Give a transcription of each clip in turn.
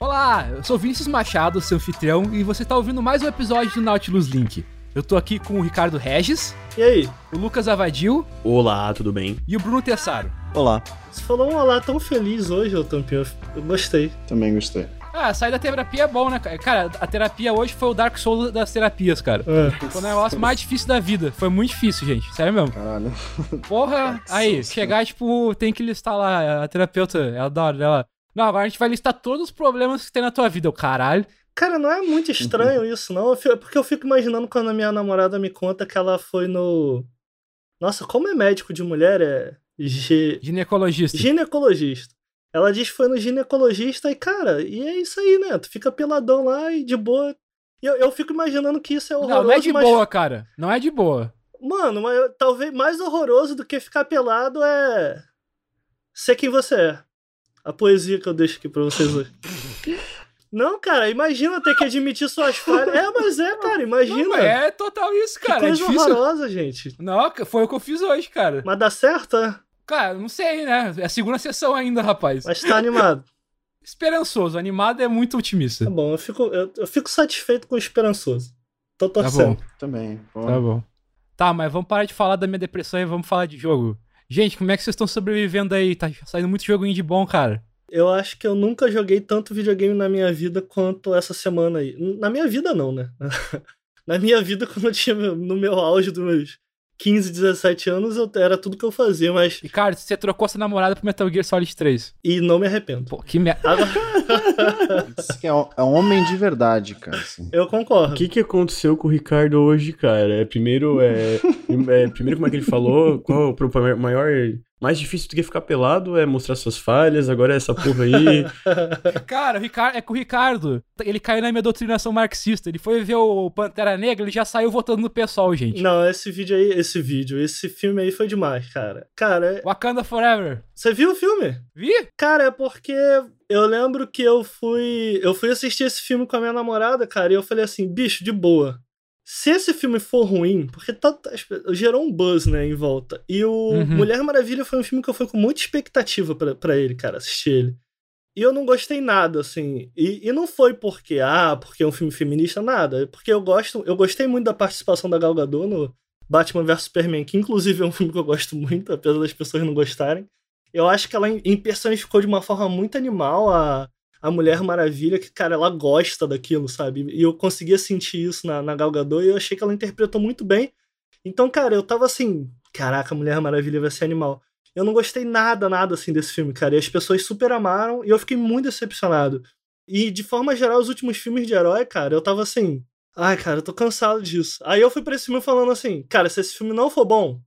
Olá, eu sou Vinícius Machado, seu anfitrião, e você está ouvindo mais um episódio do Nautilus Link. Eu tô aqui com o Ricardo Regis. E aí? O Lucas Avadil. Olá, tudo bem? E o Bruno Tessaro. Olá. Você falou um olá tão feliz hoje, ô Tampinho. Eu gostei. Também gostei. Ah, sair da terapia é bom, né, cara? Cara, a terapia hoje foi o Dark Souls das terapias, cara. É. Foi o negócio mais difícil da vida. Foi muito difícil, gente. Sério mesmo. Caralho. Porra, aí, chegar, tipo, tem que listar lá, a terapeuta, ela da hora dela. Não, agora a gente vai listar todos os problemas que tem na tua vida, o caralho. Cara, não é muito estranho isso, não. Fico- porque eu fico imaginando quando a minha namorada me conta que ela foi no. Nossa, como é médico de mulher? É. Ge- Ginecologista. Ginecologista. Ela diz que foi no ginecologista e, cara, e é isso aí, né? Tu fica peladão lá e de boa. E eu, eu fico imaginando que isso é horroroso, Não, não é de mas. boa, cara. Não é de boa. Mano, mas talvez mais horroroso do que ficar pelado é. Ser quem você é. A poesia que eu deixo aqui pra vocês hoje. Não, cara, imagina ter que admitir suas falhas. É, mas é, cara, imagina. Não, é total isso, que cara. É coisa difícil. horrorosa, gente. Não, foi o que eu fiz hoje, cara. Mas dá certo, é? Cara, não sei, né? É a segunda sessão ainda, rapaz. Mas tá animado. Esperançoso, animado é muito otimista. Tá bom, eu fico, eu, eu fico satisfeito com o esperançoso. Tô Tá torcendo. bom, Também. Pô. tá bom. Tá, mas vamos parar de falar da minha depressão e vamos falar de jogo. Gente, como é que vocês estão sobrevivendo aí? Tá saindo muito joguinho de bom, cara. Eu acho que eu nunca joguei tanto videogame na minha vida quanto essa semana aí. Na minha vida, não, né? na minha vida, quando eu tinha no meu auge dos meus 15, 17 anos, eu, era tudo que eu fazia, mas. Ricardo, você trocou sua namorada pro Metal Gear Solid 3. E não me arrependo. Pô, que merda. É, um- é um homem de verdade, cara. assim. eu concordo. O que, que aconteceu com o Ricardo hoje, cara? É, primeiro, é, é, primeiro, como é que ele falou? Qual o maior. Mais difícil do que ficar pelado é mostrar suas falhas, agora é essa porra aí. Cara, o Ricardo, é com o Ricardo. Ele caiu na minha doutrinação marxista. Ele foi ver o Pantera Negra, ele já saiu votando no pessoal, gente. Não, esse vídeo aí, esse vídeo, esse filme aí foi demais, cara. Cara, é- Wakanda Forever. você viu o filme? Vi? Cara, é porque eu lembro que eu fui. Eu fui assistir esse filme com a minha namorada, cara, e eu falei assim, bicho, de boa. Se esse filme for ruim, porque tá, tá- gerou um buzz, né, em volta. E o Uhum. Mulher Maravilha foi um filme que eu fui com muita expectativa pra, pra ele, cara, assistir ele. E eu não gostei nada, assim. E, e não foi porque, ah, porque é um filme feminista, nada. É porque eu gosto. Eu gostei muito da participação da Gal Gadot no Batman vs Superman, que inclusive é um filme que eu gosto muito, apesar das pessoas não gostarem. Eu acho que ela em- personificou de uma forma muito animal a, a Mulher Maravilha, que, cara, ela gosta daquilo, sabe? E eu conseguia sentir isso na, na Gal Gadot e eu achei que ela interpretou muito bem. Então, cara, eu tava assim, caraca, Mulher Maravilha vai ser animal. Eu não gostei nada, nada assim desse filme, cara. E as pessoas super amaram e eu fiquei muito decepcionado. E de forma geral, os últimos filmes de herói, cara, eu tava assim, ai, cara, eu tô cansado disso. Aí eu fui pra esse filme falando assim, cara, se esse filme não for bom,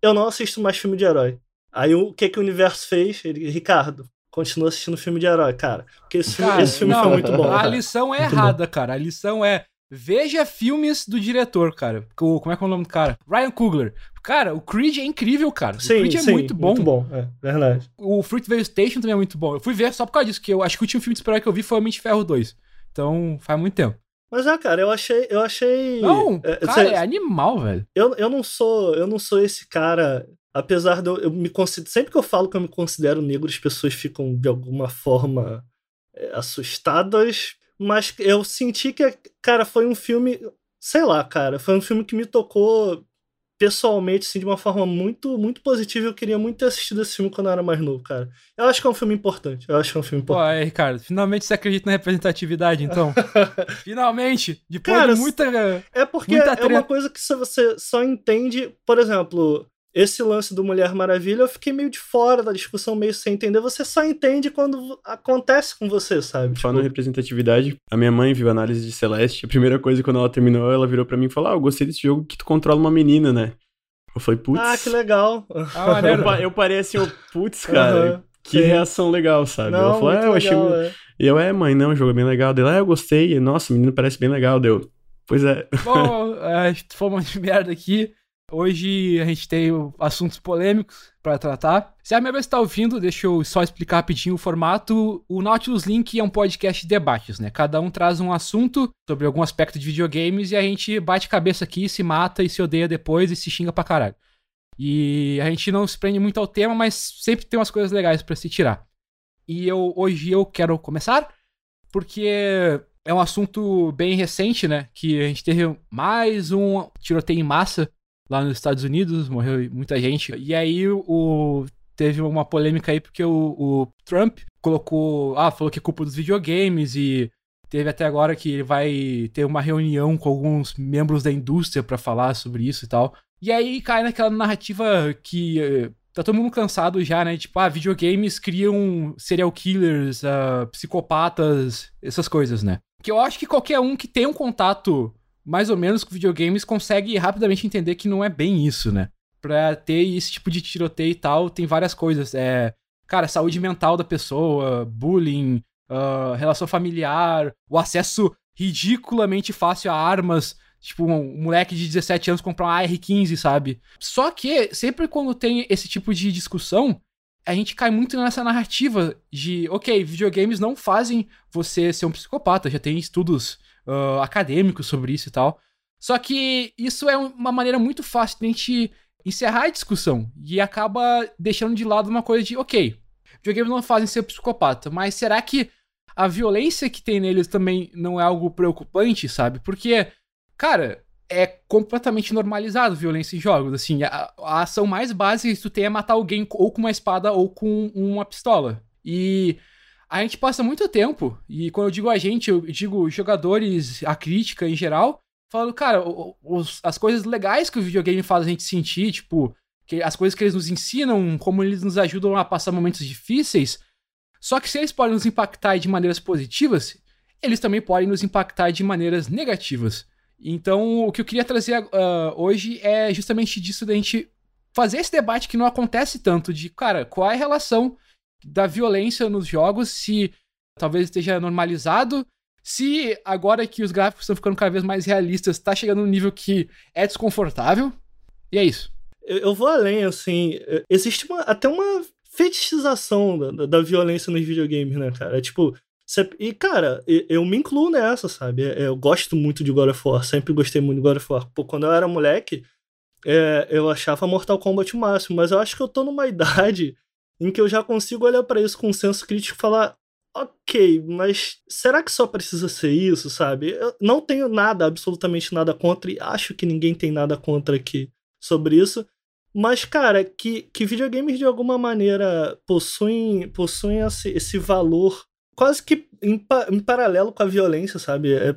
eu não assisto mais filme de herói. Aí o que que o universo fez? Ele, Ricardo, continua assistindo filme de herói, cara. Porque esse filme, Cara, esse filme não, foi muito bom. A cara. lição é Muito errada, cara. A lição é. Veja filmes do diretor, cara. O- Como é que é o nome do cara? Ryan Coogler. Cara, o Creed é incrível, cara. o Sim, Creed é sim, muito bom. Muito bom, é verdade. O Fruitvale Station também é muito bom. Eu fui ver só por causa disso, que eu acho que o último filme de super que eu vi foi Homem de Ferro 2. Então, faz muito tempo. Mas é, cara, eu achei, eu achei. Não, é, cara, cê- é animal, velho. eu, eu não sou, eu não sou esse cara. Apesar de eu, eu me considero, sempre que eu falo que eu me considero negro, as pessoas ficam de alguma forma é, assustadas. Mas eu senti que, cara, foi um filme, sei lá, cara, foi um filme que me tocou pessoalmente, assim, de uma forma muito, muito positiva. Eu queria muito ter assistido esse filme quando eu era mais novo, cara. Eu acho que é um filme importante. Eu acho que é um filme Pô, importante. aí, Ricardo, finalmente você acredita na representatividade, então. finalmente! Depois Cara, de muita. É porque Muita é uma coisa que você só entende, por exemplo, esse lance do Mulher Maravilha, eu fiquei meio de fora da discussão, meio sem entender. Você só entende quando acontece com você, sabe? Falando em representatividade, a minha mãe viu a análise de Celeste. A primeira coisa, quando ela terminou, ela virou pra mim e falou: Ah, eu gostei desse jogo que tu controla uma menina, né? Eu falei, putz. ah, que legal. Ah, Eu, eu parei assim, ó, putz, cara, Aham, que sim. reação legal, sabe? Não, ela falou, muito é, eu achei. legal, é. E eu, é, mãe, não, o jogo é bem legal. Dela, ah, eu gostei. Nossa, o menino parece bem legal. Deu. Pois é. Bom, é, fomos de merda aqui. Hoje a gente tem assuntos polêmicos pra tratar. Se a minha vez que tá ouvindo, deixa eu só explicar rapidinho o formato. O Nautilus Link é um podcast de debates, né? Cada um traz um assunto sobre algum aspecto de videogames e a gente bate cabeça aqui, se mata e se odeia depois e se xinga pra caralho. E a gente não se prende muito ao tema, mas sempre tem umas coisas legais pra se tirar. E eu hoje eu quero começar. porque é um assunto bem recente, né? Que a gente teve mais um tiroteio em massa lá nos Estados Unidos, morreu muita gente. E aí o teve uma polêmica aí porque o, o Trump colocou, ah, falou que é culpa dos videogames e teve até agora que ele vai ter uma reunião com alguns membros da indústria para falar sobre isso e tal. E aí cai naquela narrativa que eh, tá todo mundo cansado já, né? Tipo, ah, videogames criam serial killers, uh, psicopatas, essas coisas, né? Que eu acho que qualquer um que tem um contato mais ou menos com videogames consegue rapidamente entender que não é bem isso, né? Pra ter esse tipo de tiroteio e tal, tem várias coisas. É, cara, saúde mental da pessoa, bullying, uh, relação familiar, o acesso ridiculamente fácil a armas tipo, um moleque de 17 anos comprar uma AR-15, sabe? Só que sempre quando tem esse tipo de discussão, a gente cai muito nessa narrativa de, ok, videogames não fazem você ser um psicopata, já tem estudos uh, acadêmicos sobre isso e tal. Só que isso é uma maneira muito fácil de a gente encerrar a discussão e acaba deixando de lado uma coisa de, ok, videogames não fazem ser psicopata, mas será que a violência que tem neles também não é algo preocupante, sabe? Porque cara, é completamente normalizado violência em jogos. Assim, a, a, ação mais básica que tu tem é matar alguém ou com uma espada ou com uma pistola. E a gente passa muito tempo, e quando eu digo a gente, eu digo jogadores, a crítica em geral, falando, cara, os, as coisas legais que o videogame faz a gente sentir, tipo, que as coisas que eles nos ensinam, como eles nos ajudam a passar momentos difíceis. Só que se eles podem nos impactar de maneiras positivas, eles também podem nos impactar de maneiras negativas. Então, o que eu queria trazer uh, hoje é justamente disso da gente fazer esse debate que não acontece tanto de, cara, qual é a relação da violência nos jogos, se talvez esteja normalizado, se agora que os gráficos estão ficando cada vez mais realistas, está chegando num nível que é desconfortável. E é isso. Eu, eu vou além, assim, existe uma, até uma fetichização da, da violência nos videogames, né, cara? É tipo, e, cara, eu me incluo nessa, sabe? É, eu gosto muito de God of War, sempre gostei muito de God of War. Pô, quando eu era moleque, é, eu achava Mortal Kombat o máximo, mas eu acho que eu tô numa idade em que eu já consigo olhar para isso com um senso crítico e falar: ok, mas será que só precisa ser isso, sabe? Eu não tenho nada, absolutamente nada contra, e acho que ninguém tem nada contra aqui sobre isso. Mas, cara, que, que videogames de alguma maneira possuem, possuem esse, esse valor quase que em, em paralelo com a violência, sabe? É,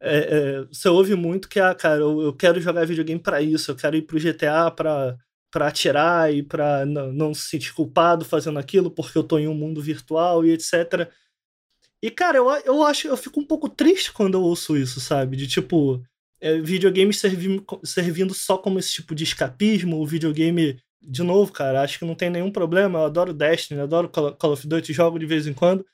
é, é, você ouve muito que, ah, cara, eu, eu quero jogar videogame para isso, eu quero ir pro GTA pra, pra atirar e pra não, se sentir culpado fazendo aquilo porque eu tô em um mundo virtual e etc. E, cara, eu, eu acho, eu fico um pouco triste quando eu ouço isso, sabe? De tipo, é, videogame servindo, servindo só como esse tipo de escapismo, o videogame. De novo, cara, acho que não tem nenhum problema. Eu adoro Destiny, adoro Call of Duty, jogo de vez em quando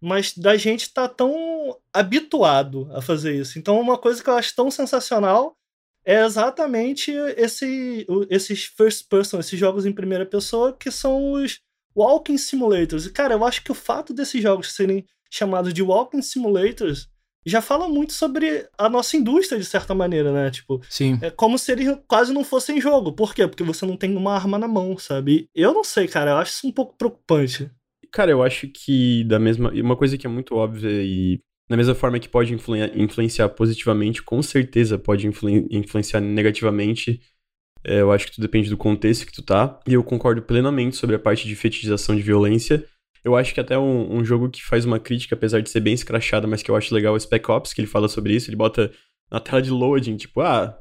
mas da gente tá tão habituado a fazer isso. Então, uma coisa que eu acho tão sensacional é exatamente esse, esses first person, esses jogos em primeira pessoa, que são os walking simulators. E, cara, eu acho que o fato desses jogos serem chamados de walking simulators já fala muito sobre a nossa indústria, de certa maneira, né? Tipo, Sim. é como se eles quase não fossem jogo. Por quê? Porque você não tem uma arma na mão, sabe? Eu não sei, cara, eu acho isso um pouco preocupante. Cara, eu acho que da mesma. Uma coisa que é muito óbvia e da mesma forma que pode influ influenciar positivamente, com certeza pode influ influenciar negativamente. É, eu acho que tudo depende do contexto que tu tá. E eu concordo plenamente sobre a parte de fetichização de violência. Eu acho que até um, um jogo que faz uma crítica, apesar de ser bem escrachada, mas que eu acho legal, é Spec Ops, que ele fala sobre isso. Ele bota na tela de loading, tipo, ah,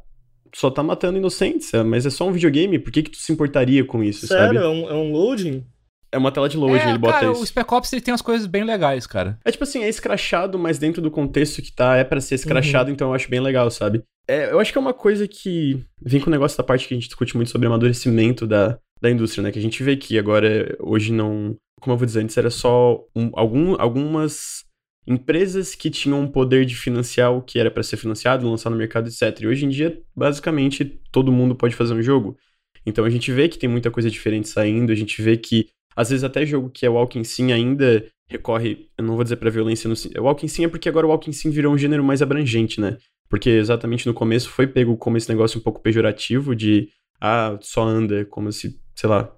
só tá matando inocentes, mas é só um videogame, por que que tu se importaria com isso, Sério? sabe? É um, é um loading? É uma tela de loading, é, ele bota cara, isso. o Spec Ops ele tem umas coisas bem legais, cara. É tipo assim, é escrachado, mas dentro do contexto que tá, é para ser escrachado, uhum. então eu acho bem legal, sabe? É, eu acho que é uma coisa que vem com o negócio da parte que a gente discute muito sobre amadurecimento da, da indústria, né? Que a gente vê que agora, hoje não... Como eu vou dizer, antes era só um, algum, algumas empresas que tinham um poder de financiar o que era para ser financiado, lançar no mercado, etc. E hoje em dia, basicamente, todo mundo pode fazer um jogo. Então a gente vê que tem muita coisa diferente saindo, a gente vê que às vezes até jogo que é Walking Sim ainda recorre, eu não vou dizer pra violência no o Walking Sim é porque agora o Walking Sim virou um gênero mais abrangente, né? Porque exatamente no começo foi pego como esse negócio um pouco pejorativo de ah, só anda, como se, sei lá,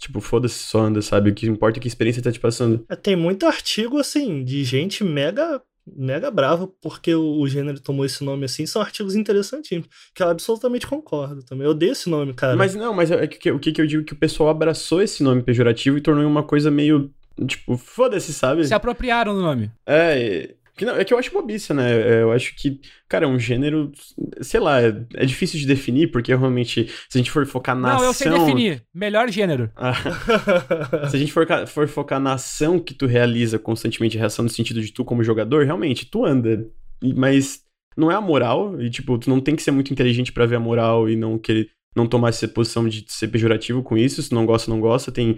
Tipo, foda-se, só anda, sabe? O que importa é que experiência tá te passando. É, tem muito artigo, assim, de gente mega mega brava porque o, o, gênero tomou esse nome assim. São artigos interessantíssimos, que eu absolutamente concordo também. Eu odeio esse nome, cara. Mas não, mas é que, o que, que eu digo que o pessoal abraçou esse nome pejorativo e tornou uma coisa meio. Tipo, foda-se, sabe? Se apropriaram do nome. É, que não, é que eu acho bobice, né? É, eu acho que, cara, é um gênero, sei lá, é, é, difícil de definir, porque realmente, se a gente for focar na não, ação... Não, eu sei definir. Melhor gênero. Ah, se a gente for, for focar na ação que tu realiza constantemente, a reação no sentido de tu como jogador, realmente, tu anda. Mas não é a moral, e tipo, tu não tem que ser muito inteligente para ver a moral e não querer não tomar essa posição de ser pejorativo com isso, se não gosta, não gosta, tem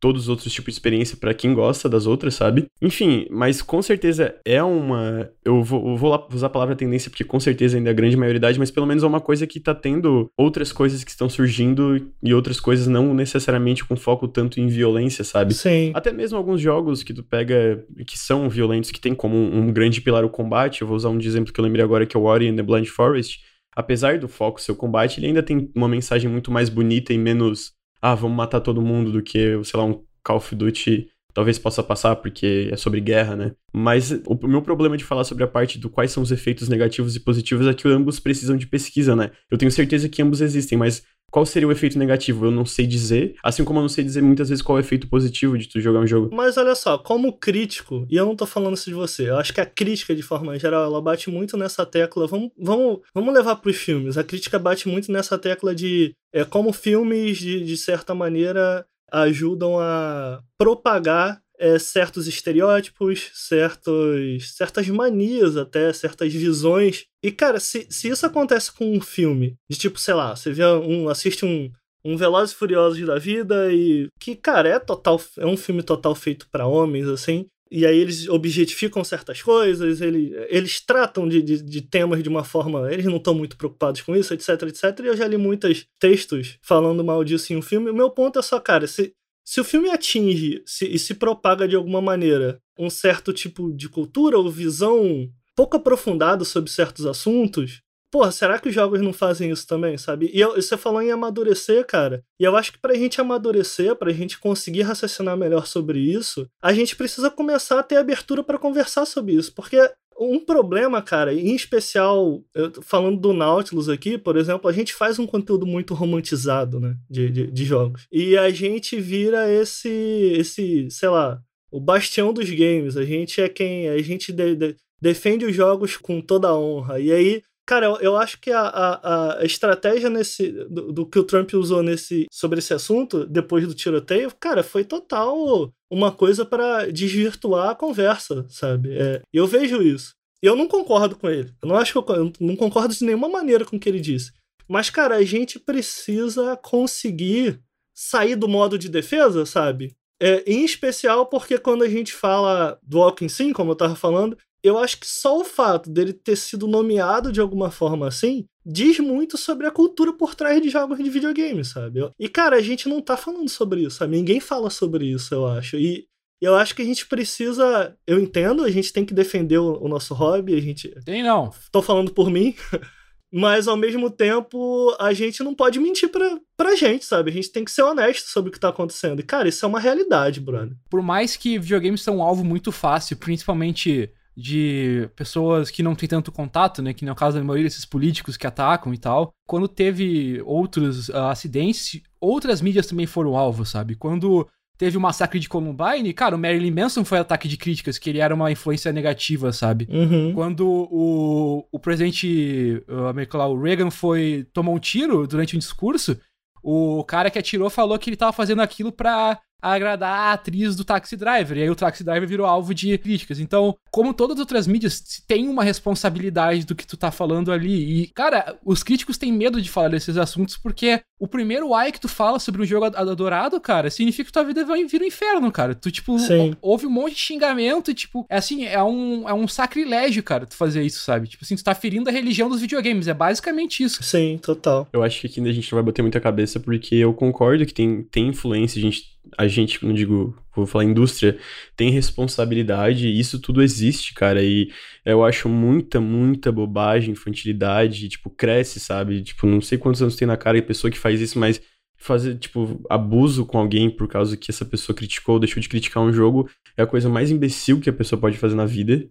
todos os outros tipos de experiência para quem gosta das outras, sabe? Enfim, mas com certeza é uma. Eu vou, eu vou usar a palavra tendência porque com certeza ainda é a grande maioridade, mas pelo menos é uma coisa que tá tendo outras coisas que estão surgindo e outras coisas não necessariamente com foco tanto em violência, sabe? Sim. Até mesmo alguns jogos que tu pega que são violentos, que tem como um, grande pilar o combate. Eu vou usar um exemplo que eu lembrei agora que é o Ori and the Blind Forest. Apesar do foco ser o combate, ele ainda tem uma mensagem muito mais bonita e menos ah, vamos matar todo mundo do que, sei lá, um Call of Duty talvez possa passar porque é sobre guerra, né? Mas o meu problema de falar sobre a parte do quais são os efeitos negativos e positivos é que ambos precisam de pesquisa, né? Eu tenho certeza que ambos existem, mas qual seria o efeito negativo? Eu não sei dizer, assim como eu não sei dizer muitas vezes qual é o efeito positivo de tu jogar um jogo. Mas olha só, como crítico, e eu não tô falando isso de você, eu acho que a crítica, de forma geral, ela bate muito nessa tecla. Vamos, vamos, vamos levar pros filmes. A crítica bate muito nessa tecla de é, como filmes, de, de certa maneira, ajudam a propagar é, certos estereótipos, certos, certas manias até, certas visões. E, cara, se, se isso acontece com um filme, de tipo, sei lá, você vê um, assiste um, um Velozes e Furiosos da vida e que, cara, é total, é um filme total feito para homens, assim. E aí eles objetificam certas coisas, ele, eles tratam de, de, de, temas de uma forma. Eles não estão muito preocupados com isso, etc, etc. E eu já li muitos textos falando mal disso em um filme. O meu ponto é só, cara, se, se o filme atinge se, e se propaga de alguma maneira um certo tipo de cultura ou visão pouco aprofundada sobre certos assuntos, Porra, será que os jogos não fazem isso também, sabe? E eu, você falou em amadurecer, cara. E eu acho que pra gente amadurecer, pra gente conseguir raciocinar melhor sobre isso, a gente precisa começar a ter abertura para conversar sobre isso. Porque um problema, cara, em especial, falando do Nautilus aqui, por exemplo, a gente faz um conteúdo muito romantizado, né? De, de, de jogos. E a gente vira esse, esse, sei lá, o bastião dos games. A gente é quem. A gente de, de, defende os jogos com toda a honra. E aí Cara, eu, eu acho que a, a, a estratégia nesse, do, do, que o Trump usou nesse, sobre esse assunto, depois do tiroteio, cara, foi total uma coisa para desvirtuar a conversa, sabe? É, eu vejo isso. Eu não concordo com ele. Eu não acho que eu, eu não concordo de nenhuma maneira com o que ele disse. Mas, cara, a gente precisa conseguir sair do modo de defesa, sabe? É, em especial porque quando a gente fala do Walking Sim, como eu tava falando, eu acho que só o fato dele ter sido nomeado de alguma forma assim diz muito sobre a cultura por trás de jogos de videogame, sabe? E, cara, a gente não tá falando sobre isso, sabe? Ninguém fala sobre isso, eu acho. E eu acho que a gente precisa. Eu entendo, a gente tem que defender o, o nosso hobby, a gente. Tem não. Tô falando por mim. Mas ao mesmo tempo, a gente não pode mentir pra, pra gente, sabe? A gente tem que ser honesto sobre o que tá acontecendo. E, cara, isso é uma realidade, Bruno. Por mais que videogames são um alvo muito fácil, principalmente de pessoas que não têm tanto contato, né? Que no caso da maioria desses políticos que atacam e tal. Quando teve outros uh, acidentes, outras mídias também foram alvo, sabe? Quando teve o massacre de Columbine, cara, o Marilyn Manson foi ataque de críticas, que ele era uma influência negativa, sabe? Uhum. Quando o, o presidente uh, americano, o Reagan, foi tomou um tiro durante um discurso, o cara que atirou falou que ele tava fazendo aquilo pra agradar a atriz do Taxi Driver. E aí o Taxi Driver virou alvo de críticas. Então, como todas as outras mídias, tem uma responsabilidade do que tu tá falando ali. E, cara, os críticos têm medo de falar desses assuntos porque o primeiro ai que tu fala sobre um jogo adorado, cara, significa que tua vida vai vir um inferno, cara. Tu, tipo, houve um monte de xingamento e, tipo, é assim, é um, é um sacrilégio, cara, tu fazer isso, sabe? Tipo assim, tu tá ferindo a religião dos videogames. É basicamente isso. Sim, total. Eu acho que aqui a gente não vai bater muita cabeça porque eu concordo que tem, tem influência, a gente a gente, não digo, vou falar indústria, tem responsabilidade, isso tudo existe, cara, e eu acho muita, muita bobagem, infantilidade, tipo, cresce, sabe? Tipo, não sei quantos anos tem na cara a pessoa que faz isso, mas fazer, tipo, abuso com alguém por causa que essa pessoa criticou, deixou de criticar um jogo, é a coisa mais imbecil que a pessoa pode fazer na vida.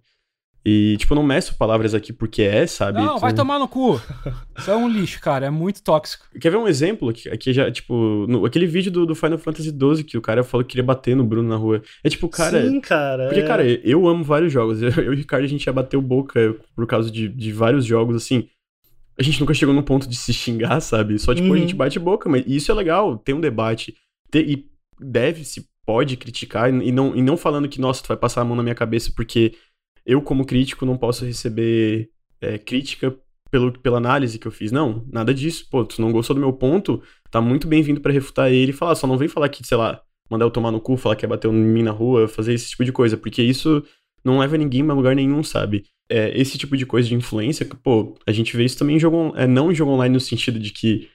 E, tipo, eu não meço palavras aqui porque é, sabe? Não, vai tomar no cu. Isso é um lixo, cara. É muito tóxico. Quer ver um exemplo? Aqui, aqui já, tipo, no, aquele vídeo do, do, Final Fantasy XII que o cara falou que queria bater no Bruno na rua. É tipo, cara. Sim, cara. Porque, é... cara, eu amo vários jogos. Eu, eu e o Ricardo, a gente já bateu boca por causa de, de vários jogos, assim. A gente nunca chegou num ponto de se xingar, sabe? Só, tipo, uhum. a gente bate boca, mas isso é legal, tem um debate. Ter, e deve-se, pode criticar, e não, e não falando que, nossa, tu vai passar a mão na minha cabeça porque eu, como crítico, não posso receber é, crítica pelo, pela análise que eu fiz. Não, nada disso. Pô, tu não gostou do meu ponto, tá muito bem-vindo para refutar ele e falar. Só não vem falar que, sei lá, mandar eu tomar no cu, falar que é bater em mim na rua, fazer esse tipo de coisa, porque isso não leva ninguém a lugar nenhum, sabe? É, esse tipo de coisa de influência, pô, a gente vê isso também em jogo, é, não em jogo online no sentido de que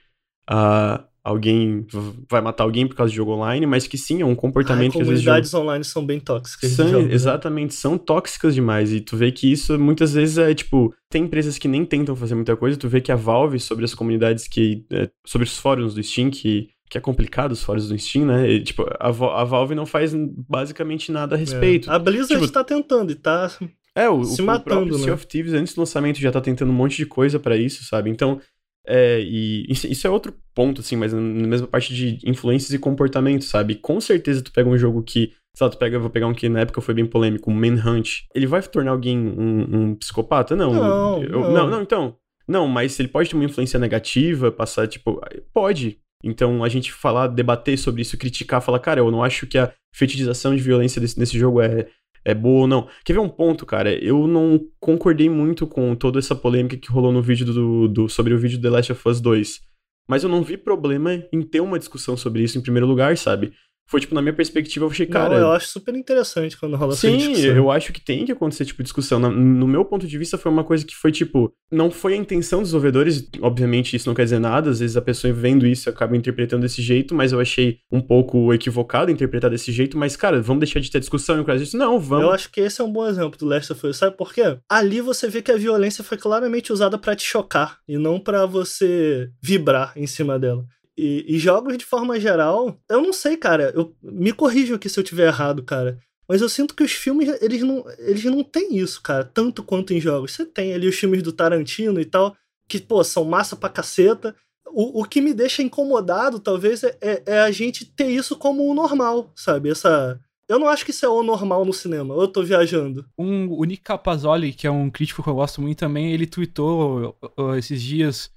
uh, alguém vai matar alguém por causa de jogo online, mas que sim, é um comportamento Ai, que às vezes. Comunidades online são bem tóxicas. São, jogo, né? exatamente, são tóxicas demais. E tu vê que isso muitas vezes é tipo. Tem empresas que nem tentam fazer muita coisa. Tu vê que a Valve, sobre as comunidades que. É, sobre os fóruns do Steam, que. Que é complicado os fóruns do Steam, né? E, tipo, a, a Valve não faz basicamente nada a respeito. É. A Blizzard tipo, tá tentando e tá é, o, se o, matando, o próprio né? Sea of Thieves, antes do lançamento, já tá tentando um monte de coisa para isso, sabe? Então, é, e isso, é outro ponto, assim, mas na mesma parte de influências e comportamento, sabe? Com certeza tu pega um jogo que, sei lá, tu pega, vou pegar um que na época foi bem polêmico, Manhunt. Ele vai tornar alguém um, um psicopata? Não. Não, eu, não. não, não, então. Não, mas ele pode ter uma influência negativa, passar, tipo, pode. Então, a gente falar, debater sobre isso, criticar, falar, cara, eu não acho que a fetichização de violência desse, nesse jogo é, é boa ou não. Quer ver um ponto, cara? Eu não concordei muito com toda essa polêmica que rolou no vídeo do, do, sobre o vídeo The Last of Us 2. Mas eu não vi problema em ter uma discussão sobre isso em primeiro lugar, sabe? Foi, tipo, na minha perspectiva, eu achei, cara. Não, eu acho super interessante quando rola Sim, essa discussão. eu acho que tem que acontecer, tipo, discussão. No, no meu ponto de vista, foi uma coisa que foi, tipo, não foi a intenção dos desenvolvedores, obviamente isso não quer dizer nada, às vezes a pessoa vendo isso acaba interpretando desse jeito, mas eu achei um pouco equivocado interpretar desse jeito, mas, cara, vamos deixar de ter discussão por causa disso? Não, vamos. Eu acho que esse é um bom exemplo do Last of Us, sabe por quê? Ali você vê que a violência foi claramente usada para te chocar, e não para você vibrar em cima dela. E, e, jogos de forma geral, eu não sei, cara. Eu, me corrijam aqui se eu tiver errado, cara. Mas eu sinto que os filmes, eles não, eles não têm isso, cara, tanto quanto em jogos. Você tem ali os filmes do Tarantino e tal, que, pô, são massa pra caceta. O, o que me deixa incomodado, talvez, é, é, é a gente ter isso como o normal, sabe? Essa. Eu não acho que isso é o normal no cinema, eu tô viajando. Um, o Nick Capazoli, que é um crítico que eu gosto muito também, ele tweetou uh, esses dias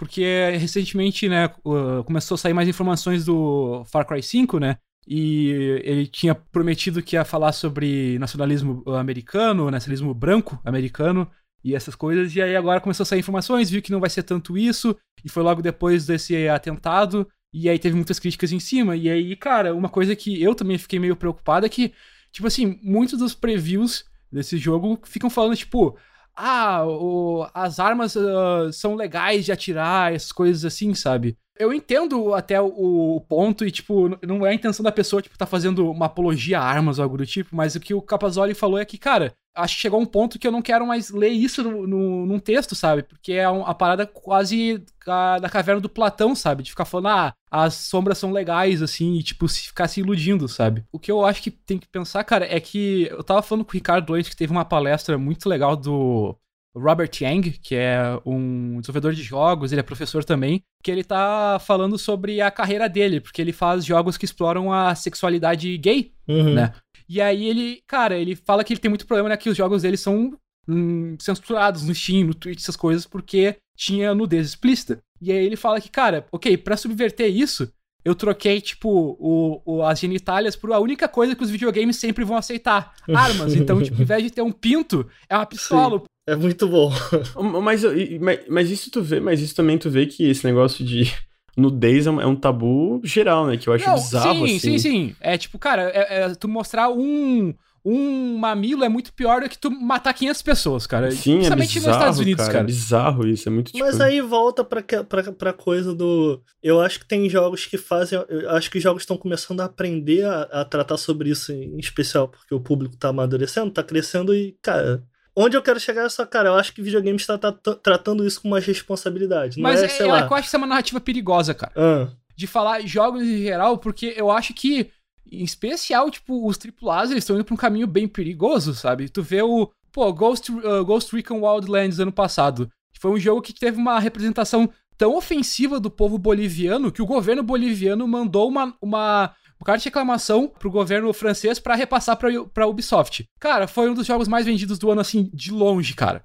porque recentemente, né, começou a sair mais informações do Far Cry 5, né? E ele tinha prometido que ia falar sobre nacionalismo americano, nacionalismo branco americano e essas coisas. E aí agora começou a sair informações, viu que não vai ser tanto isso, e foi logo depois desse atentado. E aí teve muitas críticas em cima. E aí, cara, uma coisa que eu também fiquei meio preocupado é que, tipo assim, muitos dos previews desse jogo ficam falando, tipo, ah, o, as armas uh, são legais de atirar, essas coisas assim, sabe? Eu entendo até o, ponto e, tipo, não é a intenção da pessoa, tipo, tá fazendo uma apologia a armas ou algo do tipo, mas o que o Capazoli falou é que, cara, acho que chegou um ponto que eu não quero mais ler isso no, no, num texto, sabe? Porque é uma parada quase a, da caverna do Platão, sabe? De ficar falando, ah, as sombras são legais, assim, e, tipo, se ficar se iludindo, sabe? O que eu acho que tem que pensar, cara, é que eu tava falando com o Ricardo antes que teve uma palestra muito legal do Robert Yang, que é um desenvolvedor de jogos, ele é professor também, que ele tá falando sobre a carreira dele, porque ele faz jogos que exploram a sexualidade gay, uhum. né? E aí ele, cara, ele fala que ele tem muito problema, né, que os jogos dele são hum, censurados no Steam, no Twitch, essas coisas, porque tinha nudez explícita. E aí ele fala que, cara, ok, para subverter isso, eu troquei, tipo, o, o, as genitálias por a única coisa que os videogames sempre vão aceitar: armas. Então, tipo, em vez de ter um pinto, é uma pistola. Sim, é muito bom. mas, mas, mas, isso tu vê, mas isso também tu vê que esse negócio de nudez é um, é um tabu geral, né? Que eu acho Não, bizarro, sim, assim. Sim, sim, É tipo, cara, é, é, tu mostrar um um mamilo é muito pior do que tu matar 500 pessoas, cara. Sim, Principalmente é bizarro, nos Estados Unidos, cara. cara. É bizarro isso, é muito tipo... Mas aí volta pra, pra, pra coisa do... Eu acho que tem jogos que fazem... Eu acho que jogos estão começando a aprender a, a, tratar sobre isso em especial, porque o público tá amadurecendo, tá crescendo e, cara... Onde eu quero chegar é só, cara, eu acho que videogame está tratando isso com uma responsabilidade. Mas é, é, sei eu, lá. eu acho que isso é uma narrativa perigosa, cara. Ah. de falar jogos em geral, porque eu acho que, em especial, tipo, os AAAs, eles estão indo pra um caminho bem perigoso, sabe? Tu vê o, pô, Ghost, uh, Ghost Recon Wildlands ano passado. Foi um jogo que teve uma representação tão ofensiva do povo boliviano que o governo boliviano mandou uma, uma um carta de reclamação pro governo francês para repassar pra, pra Ubisoft. Cara, foi um dos jogos mais vendidos do ano, assim, de longe, cara.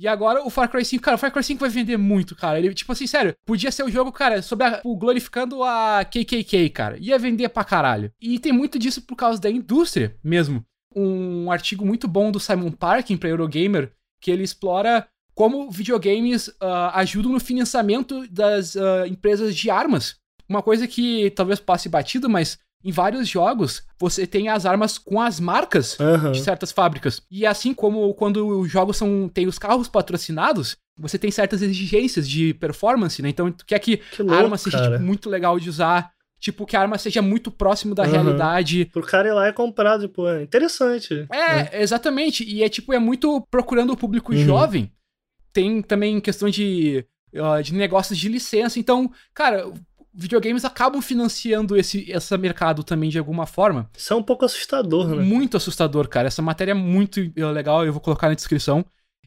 E agora o Far Cry 5, cara, o Far Cry 5 vai vender muito, cara. Ele, tipo assim, sério, podia ser o um jogo, cara, sobre a, glorificando a KKK, cara. Ia vender pra caralho. E tem muito disso por causa da indústria mesmo. Um artigo muito bom do Simon Parkin pra Eurogamer, que ele explora como videogames uh, ajudam no financiamento das uh, empresas de armas. Uma coisa que talvez passe batido, mas em vários jogos você tem as armas com as marcas uhum. de certas fábricas. E assim como quando os jogos são tem os carros patrocinados, você tem certas exigências de performance, né? Então tu quer que, que louco, a arma seja tipo, muito legal de usar. Tipo, que a arma seja muito próximo da uhum. realidade. Pro cara ir lá e comprar, tipo, é interessante. É, é, exatamente. E é tipo, é muito procurando o público uhum. jovem tem também questão de, uh, de negócios de licença. Então, cara, videogames acabam financiando esse, esse mercado também de alguma forma. Isso é um pouco assustador, né? Muito assustador, cara. Essa matéria é muito legal, eu vou colocar na descrição.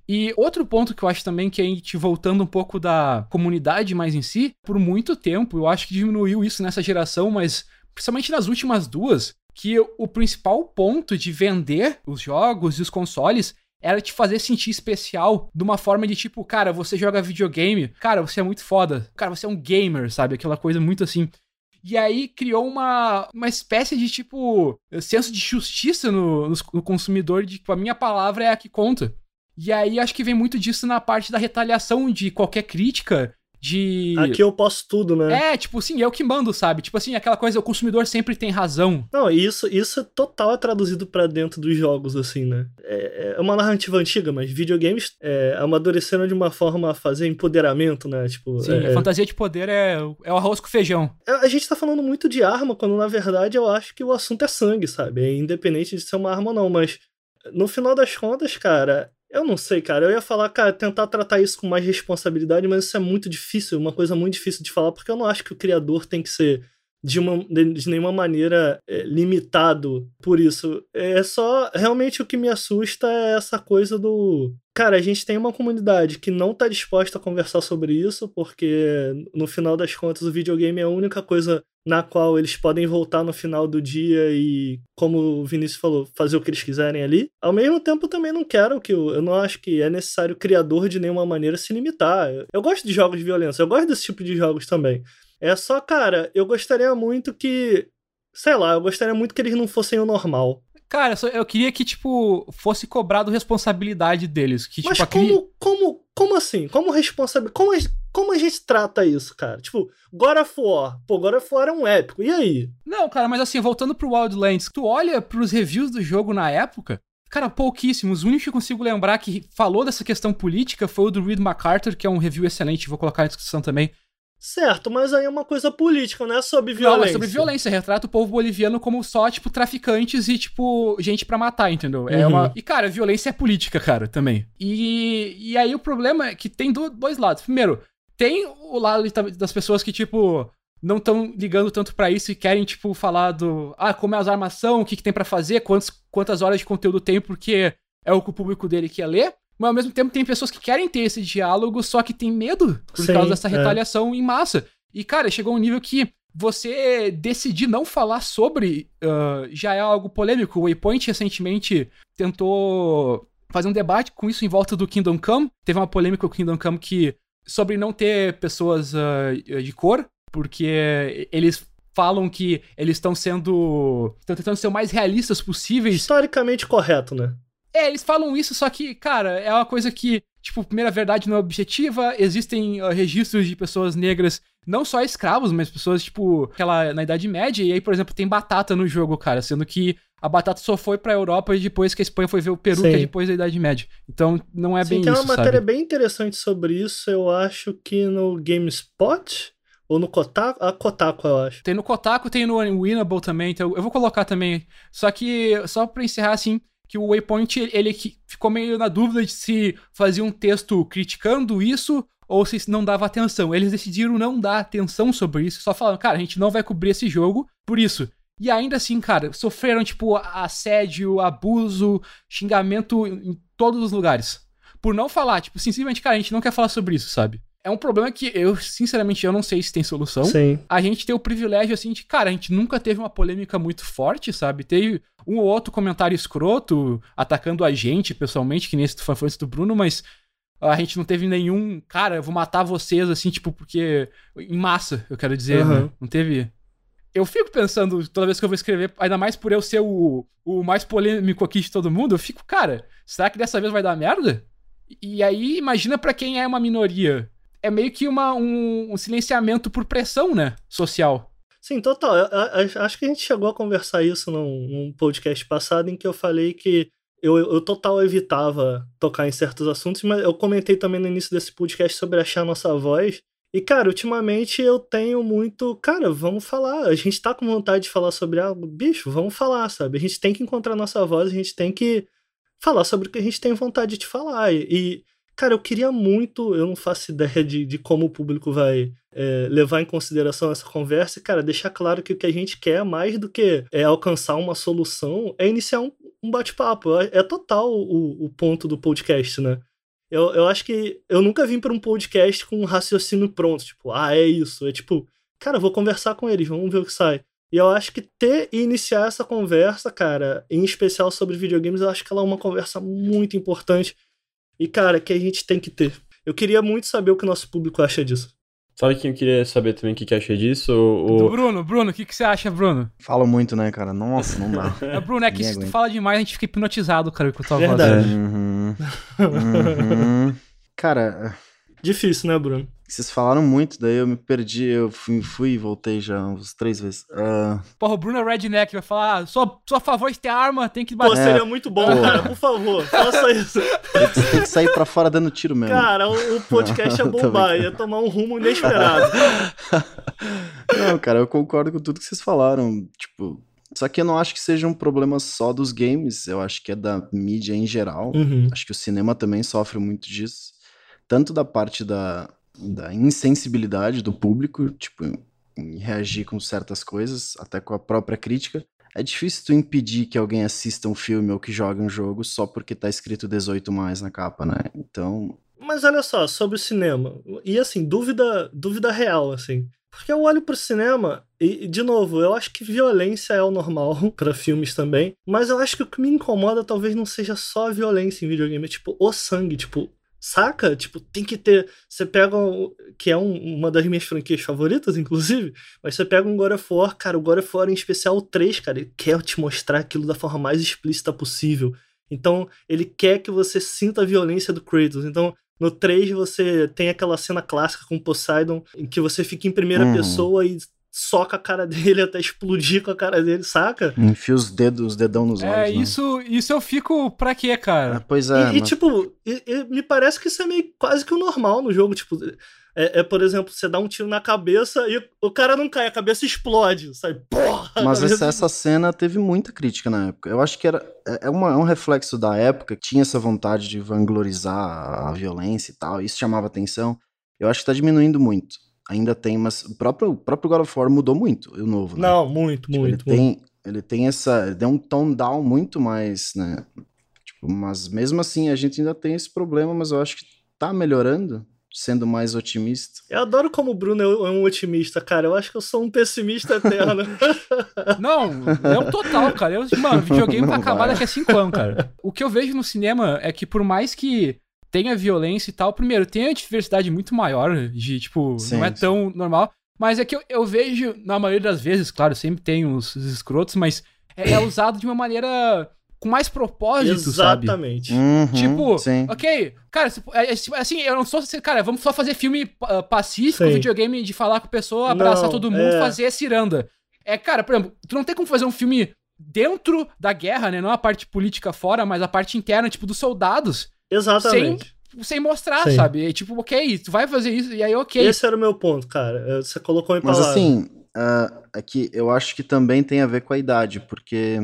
E outro ponto que eu acho também que a gente voltando um pouco da comunidade mais em si, por muito tempo, eu acho que diminuiu isso nessa geração, mas principalmente nas últimas duas, que o principal ponto de vender os jogos e os consoles era te fazer sentir especial de uma forma de tipo, cara, você joga videogame, cara, você é muito foda, cara, você é um gamer, sabe? Aquela coisa muito assim. E aí criou uma, uma espécie de, tipo, senso de justiça no, no, no consumidor, de tipo, a minha palavra é a que conta. E aí acho que vem muito disso na parte da retaliação de qualquer crítica de. Aqui eu posso tudo, né? É, tipo assim, eu que mando, sabe? Tipo assim, aquela coisa, o consumidor sempre tem razão. Não, isso, isso é total é traduzido para dentro dos jogos, assim, né? É, é uma narrativa antiga, mas videogames é, amadureceram de uma forma a fazer empoderamento, né? Tipo, Sim, é, a fantasia de poder é, é o arroz com feijão. É, a gente tá falando muito de arma, quando na verdade eu acho que o assunto é sangue, sabe? É independente de ser uma arma ou não, mas no final das contas, cara, eu não sei, cara. Eu ia falar, cara, tentar tratar isso com mais responsabilidade, mas isso é muito difícil, uma coisa muito difícil de falar, porque eu não acho que o criador tem que ser de, uma, de, nenhuma maneira é, limitado por isso. É só. Realmente o que me assusta é essa coisa do. Cara, a gente tem uma comunidade que não tá disposta a conversar sobre isso, porque no final das contas o videogame é a única coisa na qual eles podem voltar no final do dia e, como o Vinícius falou, fazer o que eles quiserem ali. Ao mesmo tempo, também não quero que eu, eu não acho que é necessário o criador de nenhuma maneira se limitar. Eu, eu gosto de jogos de violência, eu gosto desse tipo de jogos também. É só, cara, eu gostaria muito que, sei lá, eu gostaria muito que eles não fossem o normal. Cara, eu queria que, tipo, fosse cobrado responsabilidade deles. Que, Mas tipo, como, aquele... como, como assim? Como responsabilidade? Como, a, como a gente trata isso, cara? Tipo, God of War. Pô, God of War é um épico. E aí? Não, cara, mas assim, voltando pro Wildlands, tu olha pros reviews do jogo na época, cara, pouquíssimos. O único que eu consigo lembrar que falou dessa questão política foi o do Reed MacArthur, que é um review excelente, vou colocar na descrição também. Certo, mas aí é uma coisa política, não é sobre violência. Não, é sobre violência. Retrata o povo boliviano como só, tipo, traficantes e, tipo, gente para matar, entendeu? É uhum. uma. E, cara, violência é política, cara, também. E, e aí o problema é que tem dois lados. Primeiro, tem o lado das pessoas que, tipo, não estão ligando tanto para isso e querem, tipo, falar do. Ah, como é as armação, o que, que tem para fazer, quantos, quantas horas de conteúdo tem, porque é o que o público dele quer ler. Mas ao mesmo tempo tem pessoas que querem ter esse diálogo, só que tem medo por Sim, causa dessa é. retaliação é. em massa. E, cara, chegou um nível que você decidir não falar sobre uh, já é algo polêmico. O Waypoint recentemente tentou fazer um debate com isso em volta do Kingdom Come. Teve uma polêmica com o Kingdom Come que sobre não ter pessoas uh, de cor, porque eles falam que eles estão sendo. estão tentando ser o mais realistas possíveis. Historicamente correto, né? É, eles falam isso, só que, cara, é uma coisa que, tipo, primeira verdade não é objetiva. Existem uh, registros de pessoas negras, não só escravos, mas pessoas, tipo, aquela na Idade Média. E aí, por exemplo, tem batata no jogo, cara, sendo que a batata só foi pra Europa depois que a Espanha foi ver o Peru, Sim. que é depois da Idade Média. Então, não é Sim, bem isso, tem uma matéria sabe? bem interessante sobre isso, eu acho que no GameSpot. Ou no Kotaku? A Kotaku, eu acho. Tem no Kotaku, tem no Winnable também, então eu vou colocar também. Só que, só pra encerrar assim, que o Waypoint ele ficou meio na dúvida de se fazia um texto criticando isso ou se não dava atenção. Eles decidiram não dar atenção sobre isso, só falaram, cara, a gente não vai cobrir esse jogo por isso. E ainda assim, cara, sofreram, tipo, assédio, abuso, xingamento em todos os lugares. Por não falar, tipo, simplesmente, cara, a gente não quer falar sobre isso, sabe? É um problema que eu, sinceramente, eu não sei se tem solução. Sim. A gente tem o privilégio, assim, de, cara, a gente nunca teve uma polêmica muito forte, sabe? Teve um ou outro comentário escroto atacando a gente pessoalmente, que nem esse foi do Bruno, mas a gente não teve nenhum, cara, eu vou matar vocês, assim, tipo, porque. Em massa, eu quero dizer, Uhum. né? Não teve. Eu fico pensando, toda vez que eu vou escrever, ainda mais por eu ser o, o mais polêmico aqui de todo mundo, eu fico, cara, será que dessa vez vai dar merda? E aí, imagina pra quem é uma minoria. É meio que uma, um, um silenciamento por pressão, né? Social. Sim, total. Eu- eu- acho que a gente chegou a conversar isso num, num podcast passado em que eu falei que eu, eu total evitava tocar em certos assuntos, mas eu comentei também no início desse podcast sobre achar nossa voz. E, cara, ultimamente eu tenho muito. Cara, vamos falar. A gente tá com vontade de falar sobre algo. Bicho, vamos falar, sabe? A gente tem que encontrar nossa voz, a gente tem que falar sobre o que a gente tem vontade de falar. E, cara, eu queria muito. Eu não faço ideia de, de como o público vai é, levar em consideração essa conversa e, cara, deixar claro que o que a gente quer, mais do que é alcançar uma solução, é iniciar um, um bate-papo. É, é total o, o ponto do podcast, né? Eu, eu acho que eu nunca vim para um podcast com um raciocínio pronto, tipo, ah, é isso. É tipo, cara, vou conversar com eles, vamos ver o que sai. E eu acho que ter e iniciar essa conversa, cara, em especial sobre videogames, eu acho que ela é uma conversa muito importante e, cara, que a gente tem que ter. Eu queria muito saber o que o nosso público acha disso. Sabe quem eu queria saber também o que, que acha disso? O, Do o- Bruno, Bruno, o que, que você acha, Bruno? Falo muito, né, cara? Nossa, não dá. É, Bruno, é que se tu fala demais, a gente fica hipnotizado, cara, com a tua Verdade. voz. Uhum. Uhum. Cara, Difícil, né, Bruno? Vocês falaram muito, daí eu me perdi, eu fui, fui e voltei já uns três vezes. Ah, Porra, o Bruno é redneck, vai falar, ah, sou, sou a favor de ter arma, tem que Pô, bater. seria muito bom, Pô. cara. Por favor, faça isso. tem, que, tem que sair pra fora dando tiro mesmo. Cara, o, o podcast ia Tô bombar, ia tomar um rumo inesperado. Não, cara, eu concordo com tudo que vocês falaram. Tipo, só que eu não acho que seja um problema só dos games, eu acho que é da mídia em geral. Uhum. Acho que o cinema também sofre muito disso. Tanto da parte da, da insensibilidade do público, tipo, em reagir com certas coisas, até com a própria crítica. É difícil tu impedir que alguém assista um filme ou que jogue um jogo só porque tá escrito 18 mais na capa, né? Então, Mas olha só, sobre o cinema. E assim, dúvida, dúvida real, assim. Porque eu olho pro cinema e, de novo, eu acho que violência é o normal pra filmes também. Mas eu acho que o que me incomoda talvez não seja só a violência em videogame, é tipo o sangue, tipo. Saca? Tipo, tem que ter. Você pega. um- que é um- uma das minhas franquias favoritas, inclusive. Mas você pega um God of War, cara, o God of War em especial o 3, cara, ele quer te mostrar aquilo da forma mais explícita possível. Então, ele quer que você sinta a violência do Kratos. Então, no 3 você tem aquela cena clássica com o Poseidon, em que você fica em primeira Uhum. pessoa e soca a cara dele até explodir com a cara dele, saca? enfia os dedos, os dedão nos olhos. É, né? isso, isso eu fico pra quê, Ah, cara? pois E, é, e, mas- tipo, e- e me parece que isso é meio quase que o normal no jogo. Tipo, é, é, por exemplo, você dá um tiro na cabeça e o cara não cai, a cabeça explode, sabe? Porra! Mas cabeça- essa, essa cena teve muita crítica na época. Eu acho que era é, é uma- é um reflexo da época, que tinha essa vontade de vanglorizar a violência e tal, e isso chamava atenção. Eu acho que tá diminuindo muito. Ainda tem, mas o próprio, o próprio God of War mudou muito, o novo. né? Não, muito, Tipo, muito, ele muito. tem, ele tem essa. Ele deu um tone down muito mais, né? Tipo, mas mesmo assim a gente ainda tem esse problema, mas eu acho que tá melhorando, sendo mais otimista. Eu adoro como o Bruno é um otimista, cara. Eu acho que eu sou um pessimista eterno. Não, eu total, cara. Eu, mano, videogame Não vai acabar daqui a cinco anos, cara. O que eu vejo no cinema é que por mais que tenha violência e tal, primeiro, tem a diversidade muito maior de, tipo, Sim, não é sim. tão normal. Mas é que eu, eu vejo, na maioria das vezes, claro, sempre tem os, os escrotos, mas é, é usado de uma maneira com mais propósito, sabe? Exatamente. Uhum, Tipo, sim. ok, cara, é, é, tipo, assim, eu não sou, cara, vamos só fazer filme pacífico, Sim. videogame de falar com a pessoa, abraçar Não, todo mundo, é. fazer ciranda. É, cara, por exemplo, tu não tem como fazer um filme dentro da guerra, né, não a parte política fora, mas a parte interna, tipo, dos soldados, Exatamente. sem mostrar, Sim. sabe? E, tipo, ok, tu vai fazer isso, e aí, ok. Esse era o meu ponto, cara. É, Você colocou em Mas palavras. assim, ah, é que eu acho que também tem a ver com a idade, porque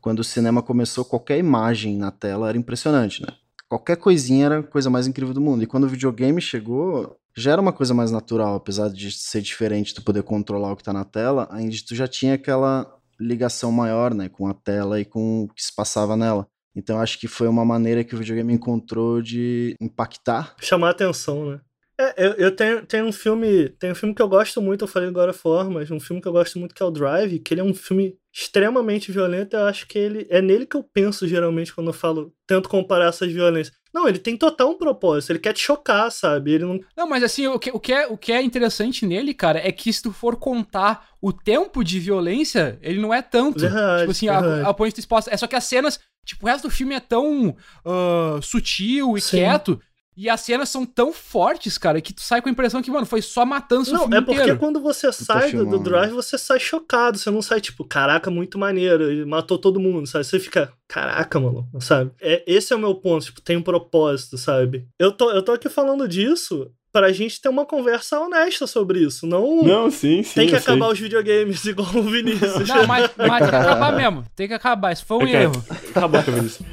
quando o cinema começou, qualquer imagem na tela era impressionante, né? Qualquer coisinha era a coisa mais incrível do mundo. E quando o videogame chegou, já era uma coisa mais natural, apesar de ser diferente tu poder controlar o que tá na tela, ainda tu já tinha aquela ligação maior, né, com a tela e com o que se passava nela. Então acho que foi uma maneira que o videogame encontrou de impactar. Chamar atenção, né? É, eu, eu tenho, tenho um filme. Tem um filme que eu gosto muito, eu falei agora for, mas um filme que eu gosto muito que é o Drive, que ele é um filme extremamente violento. Eu acho que ele. É nele que eu penso geralmente quando eu falo. Tento comparar essas violências. Não, ele tem total um propósito, ele quer te chocar, sabe? Ele não. Não, mas assim, o que, o que, é, o que é interessante nele, cara, é que se tu for contar o tempo de violência, ele não é tanto. Verdade, tipo assim, verdade. a, a ponte exposta. É só que as cenas. Tipo, o resto do filme é tão ah, sutil e Sim. quieto. E as cenas são tão fortes, cara, que tu sai com a impressão que, mano, foi só matança o Não, filme é porque inteiro. quando você sai do, do. Drive, você sai chocado. Você não sai tipo, caraca, muito maneiro. Ele matou todo mundo, sabe? Você fica, caraca, mano, sabe? É, esse é o meu ponto, tipo, tem um propósito, sabe? Eu tô, eu tô aqui falando disso pra gente ter uma conversa honesta sobre isso. Não, Não, sim, sim. tem que eu sei. acabar os videogames igual o Vinícius. Não, mas, mas tem que acabar mesmo. Tem que acabar. Isso foi um Eu quero- erro. Cala a boca, Vinícius.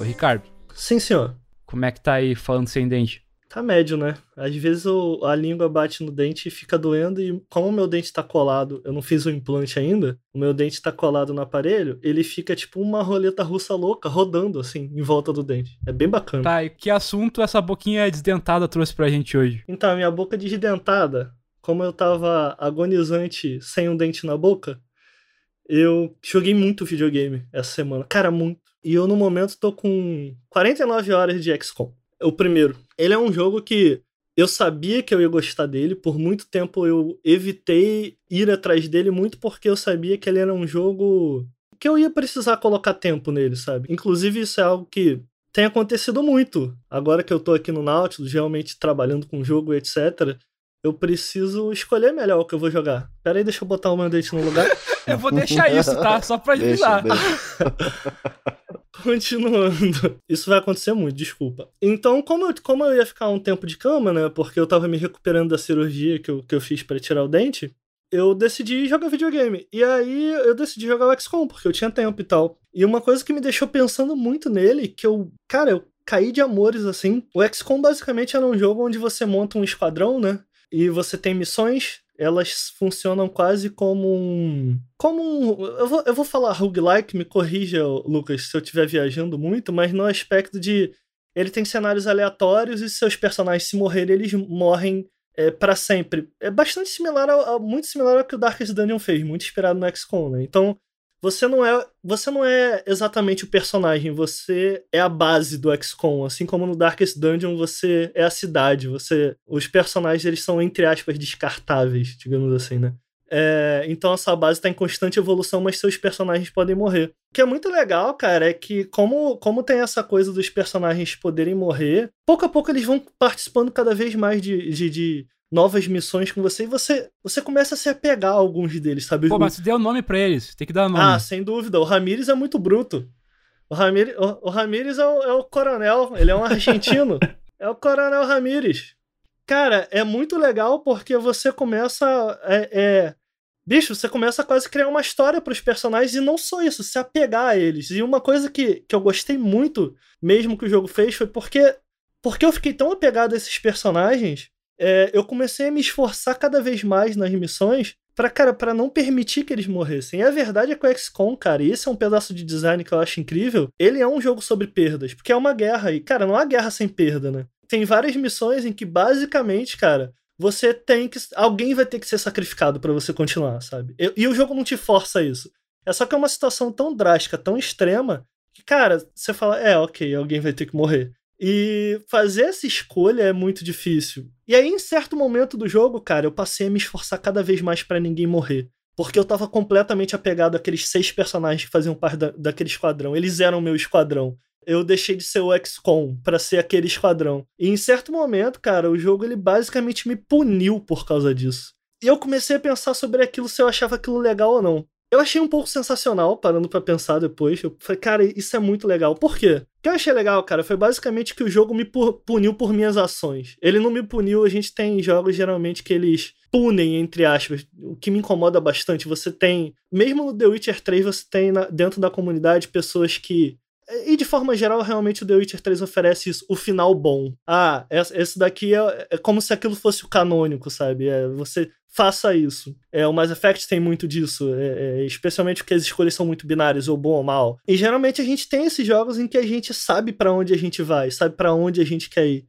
Ô, Ricardo, Sim, senhor. como é que tá aí falando sem dente? Tá médio, né? Às vezes o- a língua bate no dente e fica doendo, e como o meu dente tá colado, eu não fiz o implante ainda, o meu dente tá colado no aparelho, ele fica tipo uma roleta russa louca, rodando assim, em volta do dente. É bem bacana. Tá, e que assunto essa boquinha desdentada trouxe pra gente hoje? Então, a minha boca desdentada, como eu tava agonizante sem um dente na boca, eu joguei muito videogame essa semana. Cara, muito. E eu, no momento, tô com 49 horas de XCOM. O primeiro. Ele é um jogo que eu sabia que eu ia gostar dele. Por muito tempo eu evitei ir atrás dele, muito porque eu sabia que ele era um jogo que eu ia precisar colocar tempo nele, sabe? Inclusive, isso é algo que tem acontecido muito. Agora que eu tô aqui no Nautilus, realmente trabalhando com o jogo, etc., eu preciso escolher melhor o que eu vou jogar. Pera aí, deixa eu botar o meu dente no lugar. Eu vou deixar isso, tá? Só pra Deixa, avisar. deixa. Continuando. Isso vai acontecer muito, desculpa. Então, como eu, como eu ia ficar um tempo de cama, né? Porque eu tava me recuperando da cirurgia que eu, que eu fiz pra tirar o dente, eu decidi jogar videogame. E aí eu decidi jogar o XCOM, porque eu tinha tempo e tal. E uma coisa que me deixou pensando muito nele, que eu, cara, eu caí de amores assim. O XCOM basicamente era um jogo onde você monta um esquadrão, né? E você tem missões, elas funcionam quase como um. Como um. Eu vou, eu vou falar roguelike, me corrija, Lucas, se eu estiver viajando muito, mas no aspecto de. Ele tem cenários aleatórios e seus personagens, se morrerem, eles morrem é, para sempre. É bastante similar ao, muito similar ao que o Darkest Dungeon fez, muito inspirado no XCOM, né? Então, você não é você não é exatamente o personagem, você é a base do XCOM, assim como no Darkest Dungeon você é a cidade, você os personagens eles são entre aspas descartáveis, digamos assim, né? É, então essa base está em constante evolução, mas seus personagens podem morrer. O que é muito legal, cara, é que como, como tem essa coisa dos personagens poderem morrer, pouco a pouco eles vão participando cada vez mais de, de, de novas missões com você e você, você começa a se apegar a alguns deles, sabe? Pô, mas tu deu nome pra eles. Tem que dar nome. ah, sem dúvida. O Ramires é muito bruto. O Ramires, o, o Ramires é, o, é o coronel, ele é um argentino. é o coronel Ramires. Cara, é muito legal porque você começa. É, é- Bicho, você começa a quase criar uma história para os personagens e não só isso, se apegar a eles. E uma coisa que, que eu gostei muito, mesmo que o jogo fez, foi porque, porque eu fiquei tão apegado a esses personagens, é, eu comecei a me esforçar cada vez mais nas missões Pra, cara, pra não permitir que eles morressem. E a verdade é que o XCOM, cara, e esse é um pedaço de design que eu acho incrível, ele é um jogo sobre perdas, porque é uma guerra, e, cara, não há guerra sem perda, né? Tem várias missões em que, basicamente, cara, você tem que. Alguém vai ter que ser sacrificado pra você continuar, sabe? E, e o jogo não te força isso. É só que é uma situação tão drástica, tão extrema, que, cara, você fala, é, ok, alguém vai ter que morrer. E fazer essa escolha é muito difícil. E aí, em certo momento do jogo, cara, eu passei a me esforçar cada vez mais pra ninguém morrer. Porque eu tava completamente apegado àqueles seis personagens que faziam parte da, daquele esquadrão. Eles eram meu esquadrão. Eu deixei de ser o XCOM pra ser aquele esquadrão. E em certo momento, cara, o jogo ele basicamente me puniu por causa disso. E eu comecei a pensar sobre aquilo se eu achava aquilo legal ou não. Eu achei um pouco sensacional, parando para pensar depois. Eu falei, cara, isso é muito legal. Por quê? O que eu achei legal, cara, foi basicamente que o jogo me puniu por minhas ações. Ele não me puniu, a gente tem jogos geralmente que eles punem, entre aspas, o que me incomoda bastante. Você tem, mesmo no The Witcher 3, você tem na, dentro da comunidade pessoas que e de forma geral, realmente o The Witcher 3 oferece isso, o final bom. Ah, esse daqui é, é como se aquilo fosse o canônico, sabe? É, você faça isso. É, o Mass Effect tem muito disso, é, é, especialmente porque as escolhas são muito binárias, ou bom ou mal. E geralmente a gente tem esses jogos em que a gente sabe para onde a gente vai, sabe para onde a gente quer ir.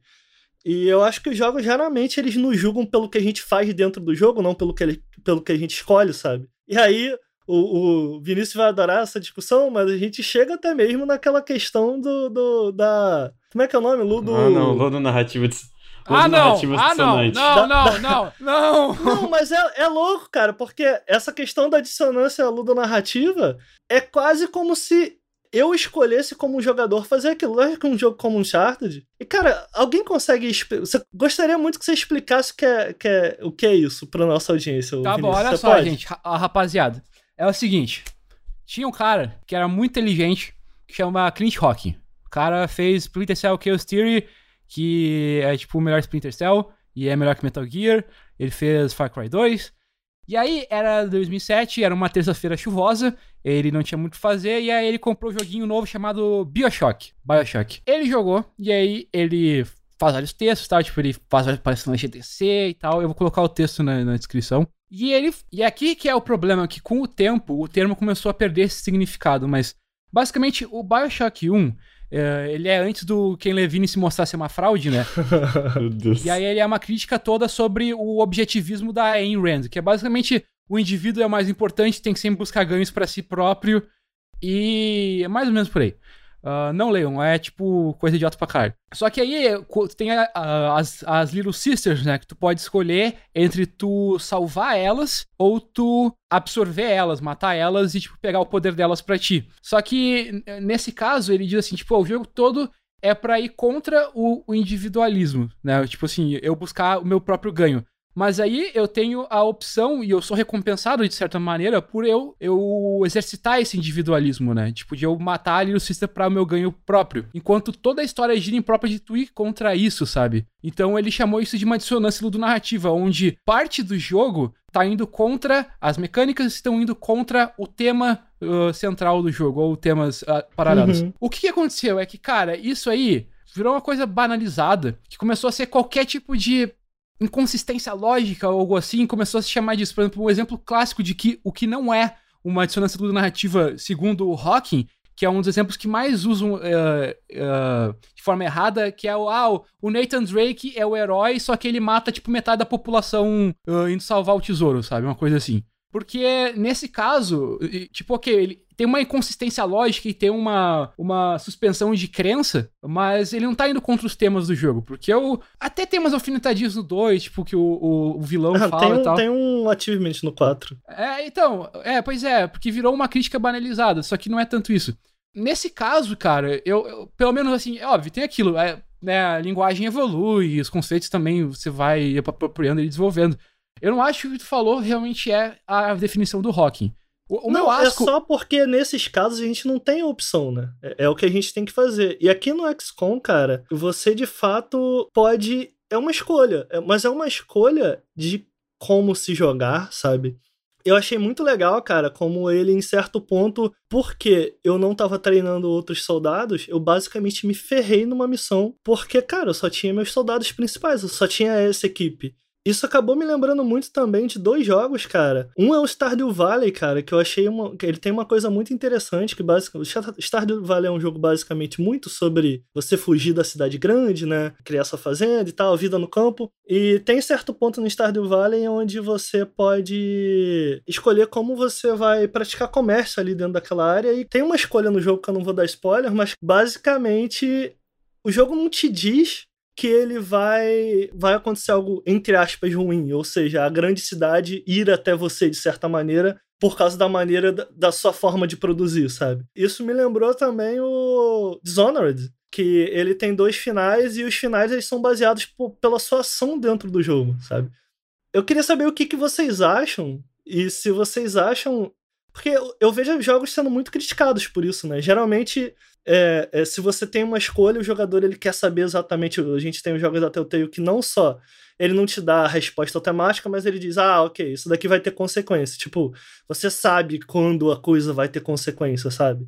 E eu acho que os jogos geralmente eles nos julgam pelo que a gente faz dentro do jogo, não pelo que, ele, pelo que a gente escolhe, sabe? E aí o, o Vinícius vai adorar essa discussão, mas a gente chega até mesmo naquela questão do, do da. Como é que é o nome? Ludo. Ah, não, Ludo Narrativo de. Ah não, ah, não, não, não, não, não, não. mas é, é louco, cara, porque essa questão da dissonância ludonarrativa é quase como se eu escolhesse como jogador fazer aquilo. Lógico que um jogo como Uncharted. E, cara, alguém consegue. Você gostaria muito que você explicasse que é, que é, o que é isso pra nossa audiência. Tá bom, olha você só, pode? gente, a rapaziada é o seguinte: tinha um cara que era muito inteligente, que chama Clint Hawking. O cara fez Splinter Cell Chaos Theory, que é tipo o melhor Splinter Cell e é melhor que Metal Gear. Ele fez Far Cry 2. E aí era 2007, era uma terça-feira chuvosa, ele não tinha muito o que fazer, e aí ele comprou um joguinho novo chamado BioShock. BioShock. Ele jogou, e aí ele faz vários textos, tá? Tipo, ele faz várias palestras na GTC e tal. Eu vou colocar o texto na, na descrição. E ele. E aqui que é o problema, que com o tempo o termo começou a perder esse significado, mas basicamente o Bioshock 1. É, ele é antes do Ken Levine se mostrar ser uma fraude, né? Meu Deus. E aí ele é uma crítica toda sobre o objetivismo da Ayn Rand, que é basicamente o indivíduo é o mais importante, tem que sempre buscar ganhos para si próprio. E é mais ou menos por aí. Uh, não leiam, é tipo coisa idiota pra caralho. Só que aí tem a, a, as, as Little Sisters, né? Que tu pode escolher entre tu salvar elas ou tu absorver elas, matar elas e, tipo, pegar o poder delas pra ti. Só que nesse caso, ele diz assim: tipo, o jogo todo é pra ir contra o, o individualismo, né? Tipo assim, eu buscar o meu próprio ganho. Mas aí eu tenho a opção e eu sou recompensado de certa maneira por eu, eu exercitar esse individualismo, né? Tipo, de eu matar ali o sistema para o meu ganho próprio. Enquanto toda a história gira em própria de tu ir contra isso, sabe? Então ele chamou isso de uma dissonância narrativa, onde parte do jogo tá indo contra, as mecânicas estão indo contra o tema uh, central do jogo, ou temas uh, paralelos. Uhum. O que, que aconteceu é que, cara, isso aí virou uma coisa banalizada, que começou a ser qualquer tipo de inconsistência lógica ou algo assim, começou a se chamar disso. Por exemplo, um exemplo clássico de que o que não é uma dissonância narrativa, segundo o Hawking, que é um dos exemplos que mais usam uh, uh, de forma errada, que é o, ah, o Nathan Drake é o herói, só que ele mata, tipo, metade da população uh, indo salvar o tesouro, sabe? Uma coisa assim. Porque nesse caso, tipo, ok, ele tem uma inconsistência lógica e tem uma, uma suspensão de crença, mas ele não tá indo contra os temas do jogo. Porque eu. Até tem umas alfinetadinhas no 2, tipo, que o, o, o vilão ah, fala tem um, e tal. Tem um achievement no 4. É, então, é, pois é, porque virou uma crítica banalizada, só que não é tanto isso. Nesse caso, cara, eu, eu pelo menos assim, é óbvio, tem aquilo, é, né, a linguagem evolui, os conceitos também você vai apropriando e desenvolvendo. Eu não acho que o que tu falou realmente é a definição do Hawking. O, o não, meu asco... é só porque nesses casos a gente não tem opção, né? É, é, o que a gente tem que fazer. E aqui no XCOM, cara, você de fato pode. É uma escolha, é, mas é uma escolha de como se jogar, sabe? Eu achei muito legal, cara, como ele, em certo ponto, porque eu não tava treinando outros soldados, eu basicamente me ferrei numa missão, porque, cara, eu só tinha meus soldados principais, eu só tinha essa equipe. Isso acabou me lembrando muito também de dois jogos, cara. Um é o Stardew Valley, cara, que eu achei uma, ele tem uma coisa muito interessante que basicamente Stardew Valley é um jogo basicamente muito sobre você fugir da cidade grande, né, criar sua fazenda e tal, vida no campo. E tem certo ponto no Stardew Valley onde você pode escolher como você vai praticar comércio ali dentro daquela área e tem uma escolha no jogo que eu não vou dar spoiler, mas basicamente o jogo não te diz que ele vai vai acontecer algo entre aspas ruim, ou seja, a grande cidade ir até você de certa maneira por causa da maneira da, sua forma de produzir, sabe? Isso me lembrou também o Dishonored, que ele tem dois finais e os finais eles são baseados por, pela sua ação dentro do jogo, sabe? Eu queria saber o que, que vocês acham e se vocês acham Porque eu vejo jogos sendo muito criticados por isso, né? Geralmente, é, é, se você tem uma escolha, o jogador ele quer saber exatamente. A gente tem os jogos da Telltale que não só ele não te dá a resposta automática, mas ele diz: ah, ok, isso daqui vai ter consequência. Tipo, você sabe quando a coisa vai ter consequência, sabe?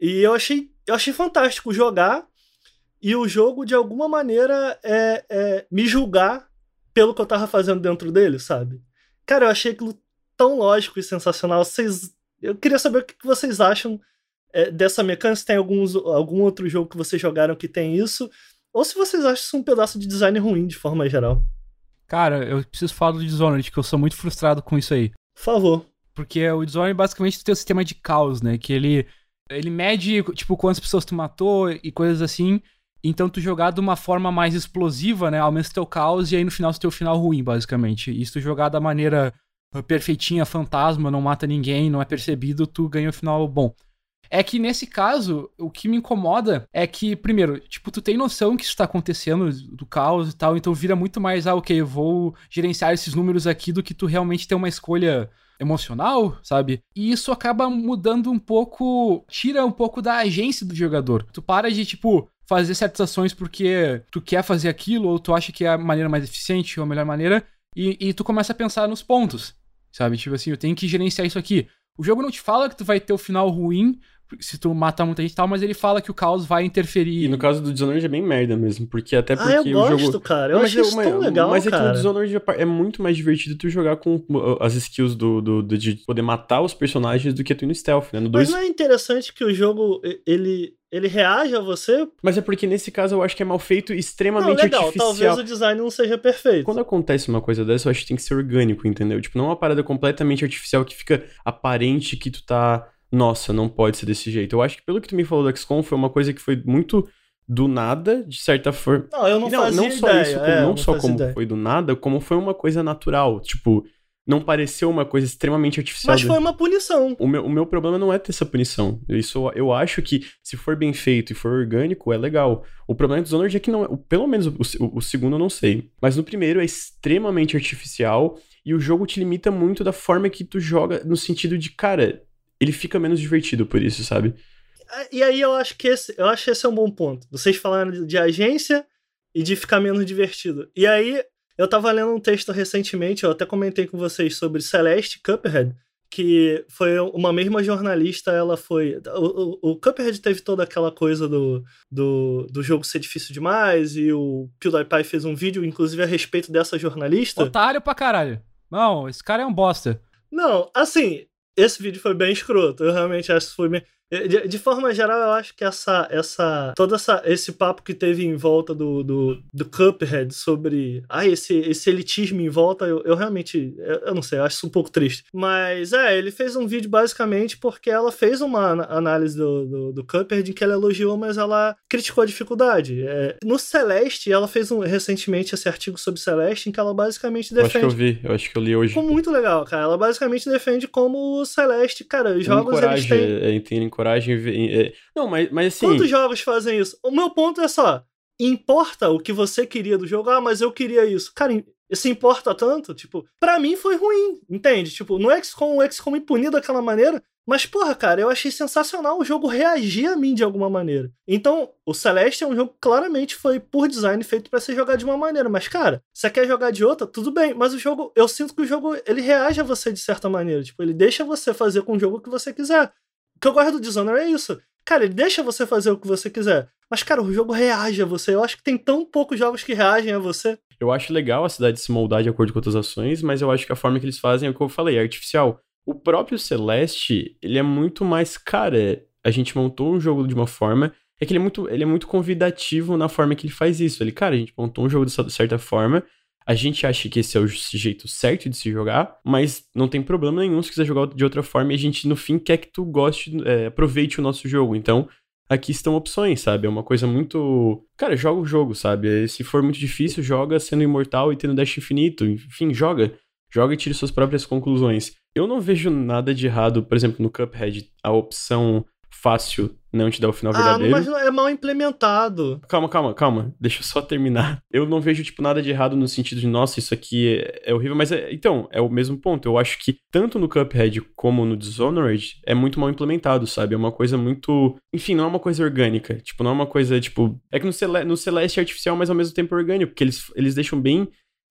E eu achei, eu achei fantástico jogar e o jogo, de alguma maneira, é, é me julgar pelo que eu tava fazendo dentro dele, sabe? Cara, eu achei aquilo tão lógico e sensacional. Vocês, eu queria saber o que vocês acham é, dessa mecânica. Se tem alguns, algum outro jogo que vocês jogaram que tem isso. Ou se vocês acham isso um pedaço de design ruim, de forma geral. Cara, eu preciso falar do Dishonored, que eu sou muito frustrado com isso aí. Por favor. Porque o Dishonored basicamente tem o um sistema de caos, né? Que ele, ele mede, tipo, quantas pessoas tu matou e coisas assim. Então tu jogar de uma forma mais explosiva, né? Aumenta o teu caos e aí no final tu tem o final ruim, basicamente. E se tu jogar da maneira perfeitinha, fantasma, não mata ninguém, não é percebido, tu ganha o final bom. É que nesse caso, o que me incomoda é que, primeiro, tipo, tu tem noção que isso tá acontecendo, do caos e tal, então vira muito mais, ah, ok, eu vou gerenciar esses números aqui do que tu realmente ter uma escolha emocional, sabe? E isso acaba mudando um pouco, tira um pouco da agência do jogador. Tu para de, tipo, fazer certas ações porque tu quer fazer aquilo ou tu acha que é a maneira mais eficiente ou a melhor maneira e, e tu começa a pensar nos pontos, sabe? Tipo assim, eu tenho que gerenciar isso aqui. O jogo não te fala que tu vai ter o final ruim se tu matar muita gente e tal, mas ele fala que o caos vai interferir. E no caso do Dishonored é bem merda mesmo, porque até porque ah, eu o gosto, jogo... cara. Eu acho isso tão legal, Mas cara. é que o Dishonored é muito mais divertido tu jogar com uh, as skills do, do, do, de poder matar os personagens do que tu ir no stealth, né? No Mas dois... não é interessante que o jogo, ele... Ele reage a você? Mas é porque nesse caso eu acho que é mal feito e extremamente não, legal, artificial. Talvez o design não seja perfeito. Quando acontece uma coisa dessa, eu acho que tem que ser orgânico, entendeu? Tipo, não é uma parada completamente artificial que fica aparente que tu tá nossa, não pode ser desse jeito. Eu acho que pelo que tu me falou do XCOM foi uma coisa que foi muito do nada, de certa forma. Não, eu não, não fazia não só ideia, isso, como, é, não, não só como ideia. foi do nada, como foi uma coisa natural. Tipo, não pareceu uma coisa extremamente artificial. Mas foi uma punição. O meu, o meu problema não é ter essa punição. Isso, eu acho que se for bem feito e for orgânico, é legal. O problema do Dishonored é que não é, pelo menos o, o, o segundo eu não sei. Mas no primeiro é extremamente artificial e o jogo te limita muito da forma que tu joga, no sentido de, cara, ele fica menos divertido por isso, sabe? E aí eu acho que esse, eu acho que esse é um bom ponto. Vocês falaram de, de agência e de ficar menos divertido. E aí eu tava lendo um texto recentemente, eu até comentei com vocês sobre Celeste Cuphead, que foi uma mesma jornalista, ela foi. O, o, o Cuphead teve toda aquela coisa do, do, do jogo ser difícil demais, e o PewDiePie fez um vídeo, inclusive, a respeito dessa jornalista. Otário pra caralho. Não, esse cara é um bosta. Não, assim, esse vídeo foi bem escroto. Eu realmente acho que foi bem. De, de, forma geral, eu acho que essa, essa, todo essa, esse papo que teve em volta do, do, do Cuphead sobre ah, esse, esse elitismo em volta, eu, eu realmente, eu, eu, não sei, eu acho isso um pouco triste. Mas é, ele fez um vídeo basicamente porque ela fez uma análise do, do, do Cuphead em que ela elogiou, mas ela criticou a dificuldade. É, no Celeste, ela fez um, recentemente esse artigo sobre Celeste em que ela basicamente defende. Eu acho que eu vi, eu acho que eu li hoje. Ficou muito legal, cara. Ela basicamente defende como o Celeste, cara, os jogos eles têm. Tem coragem. Não, mas, mas assim. Quantos jogos fazem isso? O meu ponto é só: importa o que você queria do jogo? Ah, mas eu queria isso. Cara, isso importa tanto? Tipo, pra mim foi ruim, entende? Tipo, no XCOM, o XCOM me puniu daquela maneira. Mas, porra, cara, eu achei sensacional o jogo reagir a mim de alguma maneira. Então, o Celeste é um jogo que claramente foi, por design, feito para ser jogado de uma maneira. Mas, cara, você quer jogar de outra? Tudo bem. Mas o jogo, eu sinto que o jogo, ele reage a você de certa maneira. Tipo, ele deixa você fazer com o jogo o que você quiser. O que eu gosto do Dishonored é isso. Cara, ele deixa você fazer o que você quiser. Mas, cara, o jogo reage a você. Eu acho que tem tão poucos jogos que reagem a você. Eu acho legal a cidade se moldar de acordo com outras ações, mas eu acho que a forma que eles fazem é o que eu falei, é artificial. O próprio Celeste, ele é muito mais, cara, a gente montou um jogo de uma forma, é que ele é muito, ele é muito convidativo na forma que ele faz isso. Ele, cara, a gente montou um jogo de certa forma, a gente acha que esse é o jeito certo de se jogar, mas não tem problema nenhum se quiser jogar de outra forma e a gente, no fim, quer que tu goste, é, aproveite o nosso jogo. Então, aqui estão opções, sabe? É uma coisa muito. Cara, joga o jogo, sabe? Se for muito difícil, joga sendo imortal e tendo dash infinito. Enfim, joga. Joga e tire suas próprias conclusões. Eu não vejo nada de errado, por exemplo, no Cuphead, a opção fácil não te dá o final Ah, verdadeiro. mas é mal implementado. Calma, calma, calma. Deixa eu só terminar. Eu não vejo, tipo, nada de errado no sentido de, nossa, isso aqui é, é horrível, mas é, então, é o mesmo ponto. Eu acho que tanto no Cuphead como no Dishonored é muito mal implementado, sabe? É uma coisa muito. Enfim, não é uma coisa orgânica. Tipo, não é uma coisa, tipo. É que no, Cele... no Celeste é artificial, mas ao mesmo tempo é orgânico, porque eles, eles deixam bem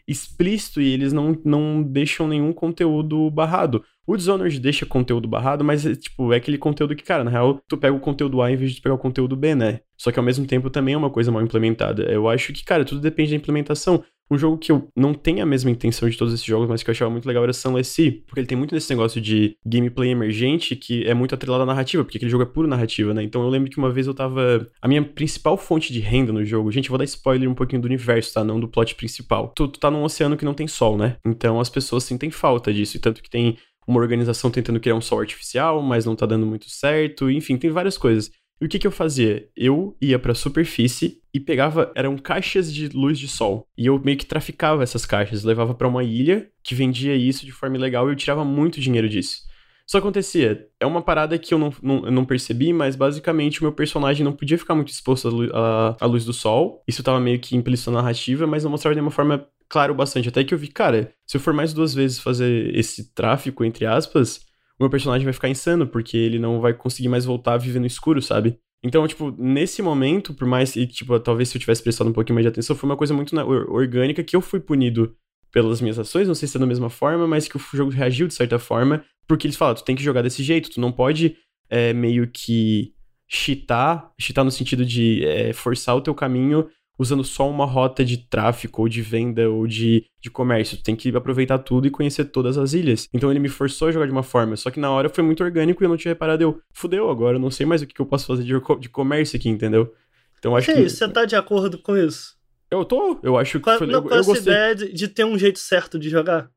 explícito e eles não, não deixam nenhum conteúdo barrado. O Dishonored deixa conteúdo barrado, mas, tipo, é aquele conteúdo que, cara, na real, tu pega o conteúdo A em vez de pegar o conteúdo B, né? Só que ao mesmo tempo também é uma coisa mal implementada. Eu acho que, cara, tudo depende da implementação. Um jogo que eu não tenho a mesma intenção de todos esses jogos, mas que eu achava muito legal era Sunless Sea, porque ele tem muito desse negócio de gameplay emergente que é muito atrelado à narrativa, porque aquele jogo é puro narrativa, né? Então eu lembro que uma vez eu tava. A minha principal fonte de renda no jogo, gente, eu vou dar spoiler um pouquinho do universo, tá? Não do plot principal. Tu, tu tá num oceano que não tem sol, né? Então as pessoas sentem falta disso, e tanto que tem uma organização tentando criar um sol artificial, mas não tá dando muito certo, enfim, tem várias coisas. E o que que eu fazia? Eu ia pra superfície e pegava, eram caixas de luz de sol. E eu meio que traficava essas caixas, levava pra uma ilha que vendia isso de forma ilegal e eu tirava muito dinheiro disso. Só acontecia, é uma parada que eu não, não, eu não percebi, mas basicamente o meu personagem não podia ficar muito exposto à, lu- à- à luz do sol. Isso tava meio que implícito na narrativa, mas não mostrava de uma forma claro bastante. Até que eu vi, cara, se eu for mais duas vezes fazer esse tráfico, entre aspas, o meu personagem vai ficar insano, porque ele não vai conseguir mais voltar a viver no escuro, sabe? Então, tipo, nesse momento, por mais que, tipo, talvez se eu tivesse prestado um pouquinho mais de atenção, foi uma coisa muito orgânica que eu fui punido pelas minhas ações, não sei se é da mesma forma, mas que o jogo reagiu de certa forma, porque eles falam, tu tem que jogar desse jeito, tu não pode é, meio que cheatar, cheatar no sentido de é, forçar o teu caminho usando só uma rota de tráfico, ou de venda, ou de, de comércio. Tu tem que aproveitar tudo e conhecer todas as ilhas. Então ele me forçou a jogar de uma forma, só que na hora foi muito orgânico e eu não tinha reparado. Eu, fudeu, agora eu não sei mais o que que eu posso fazer de, de comércio aqui, entendeu? Então acho Que que. você tá de acordo com isso? Eu tô, eu acho que Qual, foi, não, qual é eu essa gostei. ideia de, de ter um jeito certo de jogar?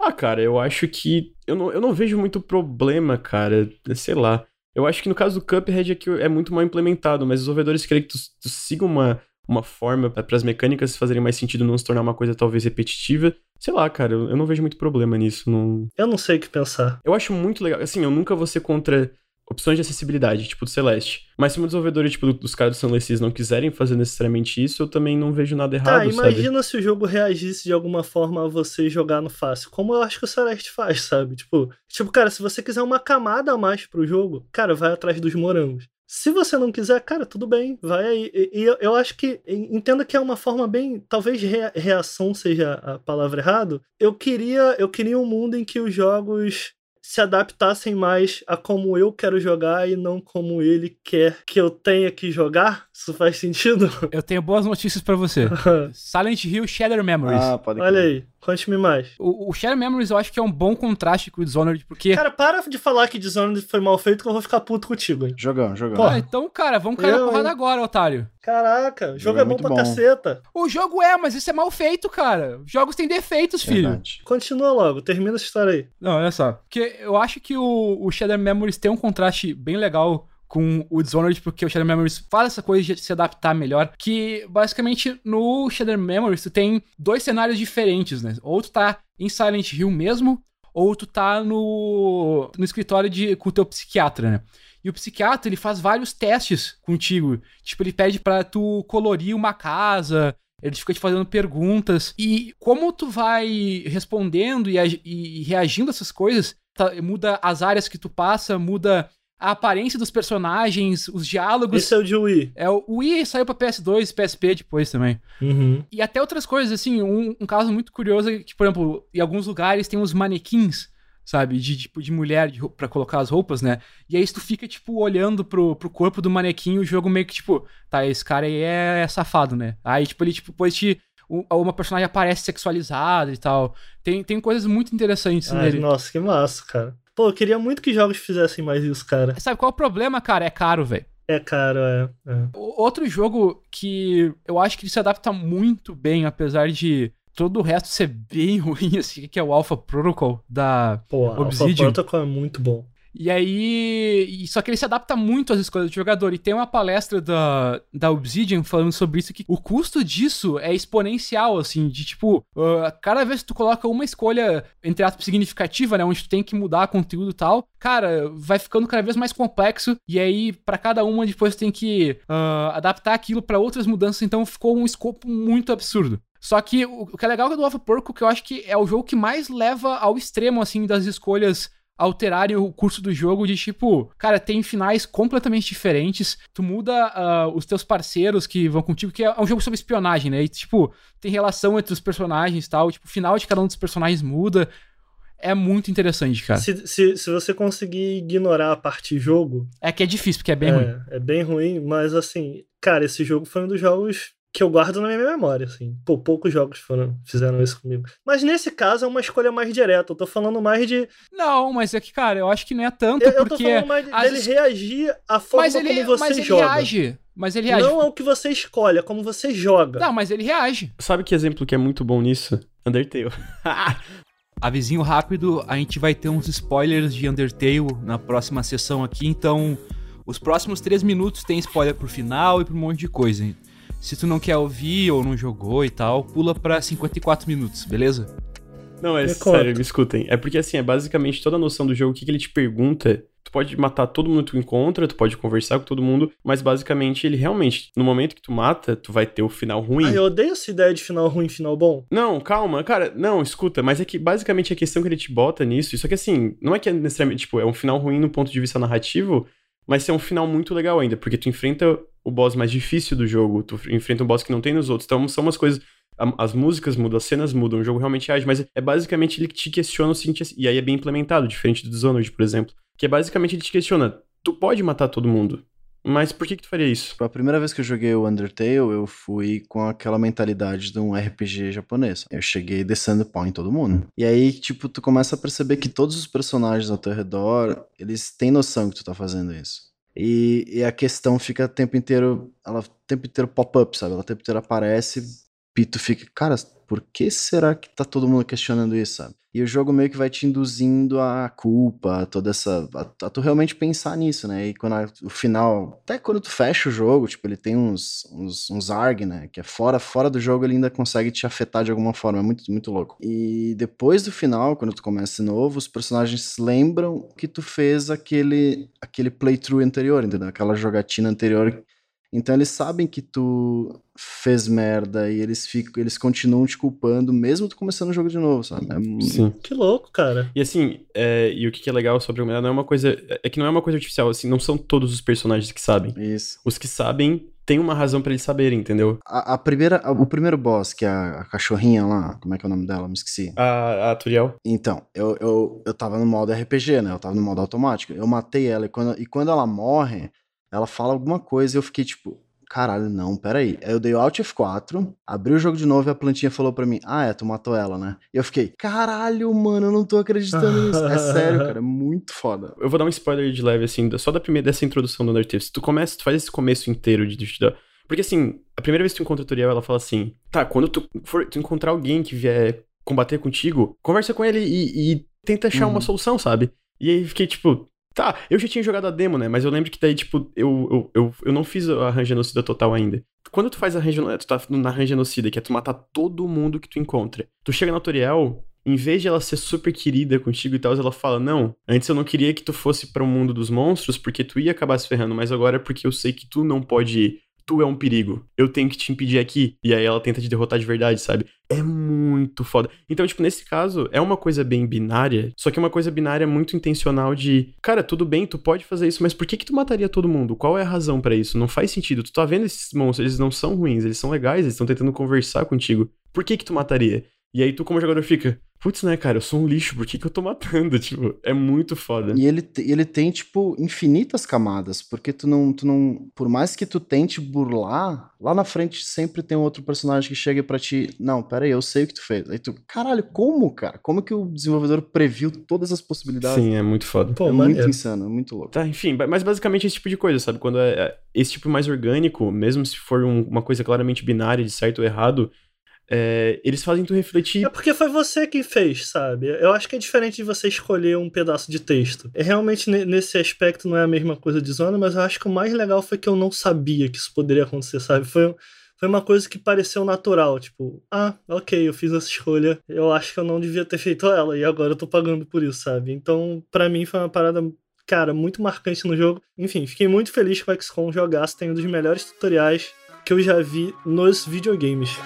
Ah, cara, eu acho que. Eu não, eu não vejo muito problema, cara. Sei lá. Eu acho que no caso do Cuphead é que é muito mal implementado, mas os desenvolvedores querem que tu, tu siga uma, uma forma para as mecânicas fazerem mais sentido, não se tornar uma coisa talvez repetitiva. Sei lá, cara, eu, eu não vejo muito problema nisso. Não... Eu não sei o que pensar. Eu acho muito legal. Assim, eu nunca vou ser contra opções de acessibilidade, tipo do Celeste. Mas se um desenvolvedor, tipo, dos caras do Sunless Seas não quiserem fazer necessariamente isso, eu também não vejo nada errado, Tá, sabe? imagina se o jogo reagisse de alguma forma a você jogar no fácil. Como eu acho que o Celeste faz, sabe? Tipo, tipo, cara, se você quiser uma camada a mais pro jogo, cara, vai atrás dos morangos. Se você não quiser, cara, tudo bem, vai aí. E, e eu, eu acho que, en- entenda que é uma forma bem, talvez rea- reação seja a palavra errado. Eu queria, eu queria um mundo em que os jogos se adaptassem mais a como eu quero jogar e não como ele quer que eu tenha que jogar. Isso faz sentido? Eu tenho boas notícias pra você. Silent Hill Shadow Memories. Ah, pode Olha crer. aí, conte-me mais. O, o Shadow Memories eu acho que é um bom contraste com o Dishonored, porque... Cara, para de falar que Dishonored foi mal feito que eu vou ficar puto contigo, hein? Jogão, jogão. Porra. Ah, então, cara, vamos cair na porrada hein? agora, otário. Caraca, o jogo Jogo é é bom pra bom. caceta. O jogo é, mas isso é mal feito, cara. Os jogos têm defeitos, filho. Verdade. Continua logo, termina essa história aí. Não, olha só. Porque eu acho que o, o Shadow Memories tem um contraste bem legal com o Dishonored, porque o Shadow Memories faz essa coisa de se adaptar melhor. Que, basicamente, no Shadow Memories, tu tem dois cenários diferentes, né? Ou tu tá em Silent Hill mesmo, ou tu tá no, no escritório de, com o teu psiquiatra, né? E o psiquiatra, ele faz vários testes contigo. Tipo, ele pede pra tu colorir uma casa, ele fica te fazendo perguntas. E como tu vai respondendo e, e reagindo a essas coisas, tá- muda as áreas que tu passa, muda a aparência dos personagens, os diálogos. Esse é o de Wii. É, o Wii saiu pra PS2 e PSP depois também. Uhum. E até outras coisas, assim, um, um caso muito curioso é que, por exemplo, em alguns lugares tem uns manequins, sabe, de tipo de mulher de, pra colocar as roupas, né? E aí tu fica, tipo, olhando pro, pro corpo do manequim, o jogo meio que, tipo, tá, esse cara aí é, safado, né? Aí, tipo, ele, tipo, depois te. Uma personagem aparece sexualizada e tal. Tem, tem coisas muito interessantes Ai, nele. nossa, que massa, cara. Pô, eu queria muito que jogos fizessem mais isso, cara. Sabe qual é o problema, cara? É caro, velho. É caro, é. é. Outro jogo que eu acho que ele se adapta muito bem, apesar de todo o resto ser bem ruim, assim, que é o Alpha Protocol da. Pô, Alpha Obsidian. Protocol é muito bom. E aí. Só que ele se adapta muito às escolhas do jogador. E tem uma palestra da, da Obsidian falando sobre isso, que o custo disso é exponencial, assim, de tipo, uh, cada vez que tu coloca uma escolha, entre aspas, significativa, né? Onde tu tem que mudar conteúdo e tal, cara, vai ficando cada vez mais complexo. E aí, para cada uma, depois tem que uh, adaptar aquilo para outras mudanças. Então ficou um escopo muito absurdo. Só que o, que é legal do Love Porco, que eu acho que é o jogo que mais leva ao extremo, assim, das escolhas alterarem o curso do jogo de tipo, cara, tem finais completamente diferentes, tu muda uh, os teus parceiros que vão contigo, que é um jogo sobre espionagem, né? E tipo, tem relação entre os personagens e tal, tipo, o final de cada um dos personagens muda. É muito interessante, cara. Se, se, se você conseguir ignorar a parte jogo. É que é difícil, porque é bem é, ruim. É bem ruim, mas assim, cara, esse jogo foi um dos jogos que eu guardo na minha memória, assim. Pô, poucos jogos foram, fizeram isso comigo. Mas nesse caso é uma escolha mais direta. Eu tô falando mais de. Não, mas é que, cara, eu acho que não é tanto, eu, porque. Eu tô falando mais de, dele reagir à forma mas ele, como você mas joga. Ele reage. Mas ele reage. Não é o que você escolhe, é como você joga. Não, mas ele reage. Sabe que exemplo que é muito bom nisso? Undertale. Avisinho rápido, a gente vai ter uns spoilers de Undertale na próxima sessão aqui, então. Os próximos três minutos tem spoiler pro final e pro um monte de coisa. Se tu não quer ouvir ou não jogou e tal, pula pra 54 minutos, beleza? Não, é me sério, me escutem. É porque assim, é basicamente toda a noção do jogo, o que, que ele te pergunta. Tu pode matar todo mundo que tu encontra, tu pode conversar com todo mundo, mas basicamente ele realmente, no momento que tu mata, tu vai ter o final ruim. Ah, eu odeio essa ideia de final ruim, final bom. Não, calma, cara, não, escuta, mas é que basicamente a questão que ele te bota nisso, isso aqui assim, não é que é necessariamente, tipo, é um final ruim no ponto de vista narrativo, mas é um final muito legal ainda, porque tu enfrenta o boss mais difícil do jogo, tu enfrenta um boss que não tem nos outros. Então são umas coisas. As músicas mudam, as cenas mudam, o jogo realmente age, mas é basicamente ele que te questiona o seguinte, e aí é bem implementado, diferente do Dishonored, por exemplo, que é basicamente ele te questiona, tu pode matar todo mundo, mas por que que tu faria isso? A primeira vez que eu joguei o Undertale, eu fui com aquela mentalidade de um RPG japonês. Eu cheguei descendo pau em todo mundo. E aí, tipo, tu começa a perceber que todos os personagens ao teu redor, eles têm noção que tu tá fazendo isso. E, e, a questão fica o tempo inteiro, ela o tempo inteiro pop-up, sabe? Ela o tempo inteiro aparece tu fica, cara, por que será que tá todo mundo questionando isso, sabe? E o jogo meio que vai te induzindo a culpa, toda essa. A, a tu realmente pensar nisso, né? E quando a, o final. Até quando tu fecha o jogo, tipo, ele tem uns, uns, uns ARG, né? Que é fora, fora do jogo, ele ainda consegue te afetar de alguma forma. É muito, muito louco. E depois do final, quando tu começa de novo, os personagens lembram que tu fez aquele, aquele playthrough anterior, entendeu? Aquela jogatina anterior então eles sabem que tu fez merda e eles ficam, eles continuam te culpando, mesmo tu começando o jogo de novo, sabe? É... Sim. Que louco, cara. E assim, é, e o que é legal sobre o não é uma coisa. É que não é uma coisa artificial, assim, não são todos os personagens que sabem. Isso. Os que sabem tem uma razão para eles saberem, entendeu? A, a primeira, a, o primeiro boss, que é a, a, cachorrinha lá, como é que é o nome dela? Me esqueci. A, a Turiel. Então, eu, eu, eu tava no modo RPG, né? Eu tava no modo automático. Eu matei ela e quando, e quando ela morre, ela fala alguma coisa e eu fiquei tipo, caralho, não, peraí. Aí eu dei o Alt F4, abri o jogo de novo e a plantinha falou pra mim, ah, é, tu matou ela, né? E eu fiquei, caralho, mano, eu não tô acreditando nisso. É sério, cara, é muito foda. Eu vou dar um spoiler de leve, assim, só da primeira, dessa introdução do Undertale. Se tu começa, tu faz esse começo inteiro de... de porque assim, a primeira vez que tu encontra o tutorial, ela fala assim, tá, quando tu for tu encontrar alguém que vier combater contigo, conversa com ele e, e tenta achar uhum. uma solução, sabe? E aí fiquei tipo, Tá, eu já tinha jogado a demo, né? Mas eu lembro que daí, tipo, eu, eu, eu, eu não fiz a rangenocida total ainda. Quando tu faz a rangenocida, tu tá na rangenocida, que é tu matar todo mundo que tu encontra. Tu chega na tutorial, em vez de ela ser super querida contigo e tal, ela fala: Não, antes eu não queria que tu fosse para o mundo dos monstros, porque tu ia acabar se ferrando, mas agora é porque eu sei que tu não pode ir tu é um perigo, eu tenho que te impedir aqui. E aí ela tenta te derrotar de verdade, sabe? É muito foda. Então, tipo, nesse caso, é uma coisa bem binária, só que é uma coisa binária muito intencional de, cara, tudo bem, tu pode fazer isso, mas por que que tu mataria todo mundo? Qual é a razão para isso? Não faz sentido. Tu tá vendo esses monstros, eles não são ruins, eles são legais, eles estão tentando conversar contigo. Por que que tu mataria? E aí tu, como jogador, fica, putz, né, cara, eu sou um lixo, por que, que eu tô matando? Tipo, é muito foda. E ele, ele tem, tipo, infinitas camadas, porque tu não, tu não. Por mais que tu tente burlar, lá na frente sempre tem um outro personagem que chega para ti. Não, pera aí, eu sei o que tu fez. Aí tu, caralho, como, cara? Como que o desenvolvedor previu todas as possibilidades? Sim, é muito foda. Pô, é muito é. insano, é muito louco. Tá, enfim, mas basicamente esse tipo de coisa, sabe? Quando é, é esse tipo mais orgânico, mesmo se for um, uma coisa claramente binária de certo ou errado é, eles fazem tu refletir. É porque foi você quem fez, sabe? Eu acho que é diferente de você escolher um pedaço de texto. É realmente nesse aspecto não é a mesma coisa de Zona, mas eu acho que o mais legal foi que eu não sabia que isso poderia acontecer, sabe? Foi, foi uma coisa que pareceu natural, tipo, ah, ok, eu fiz essa escolha, eu acho que eu não devia ter feito ela e agora eu tô pagando por isso, sabe? Então, para mim foi uma parada cara, muito marcante no jogo. Enfim, fiquei muito feliz com o XCOM jogasse, tem um dos melhores tutoriais que eu já vi nos videogames.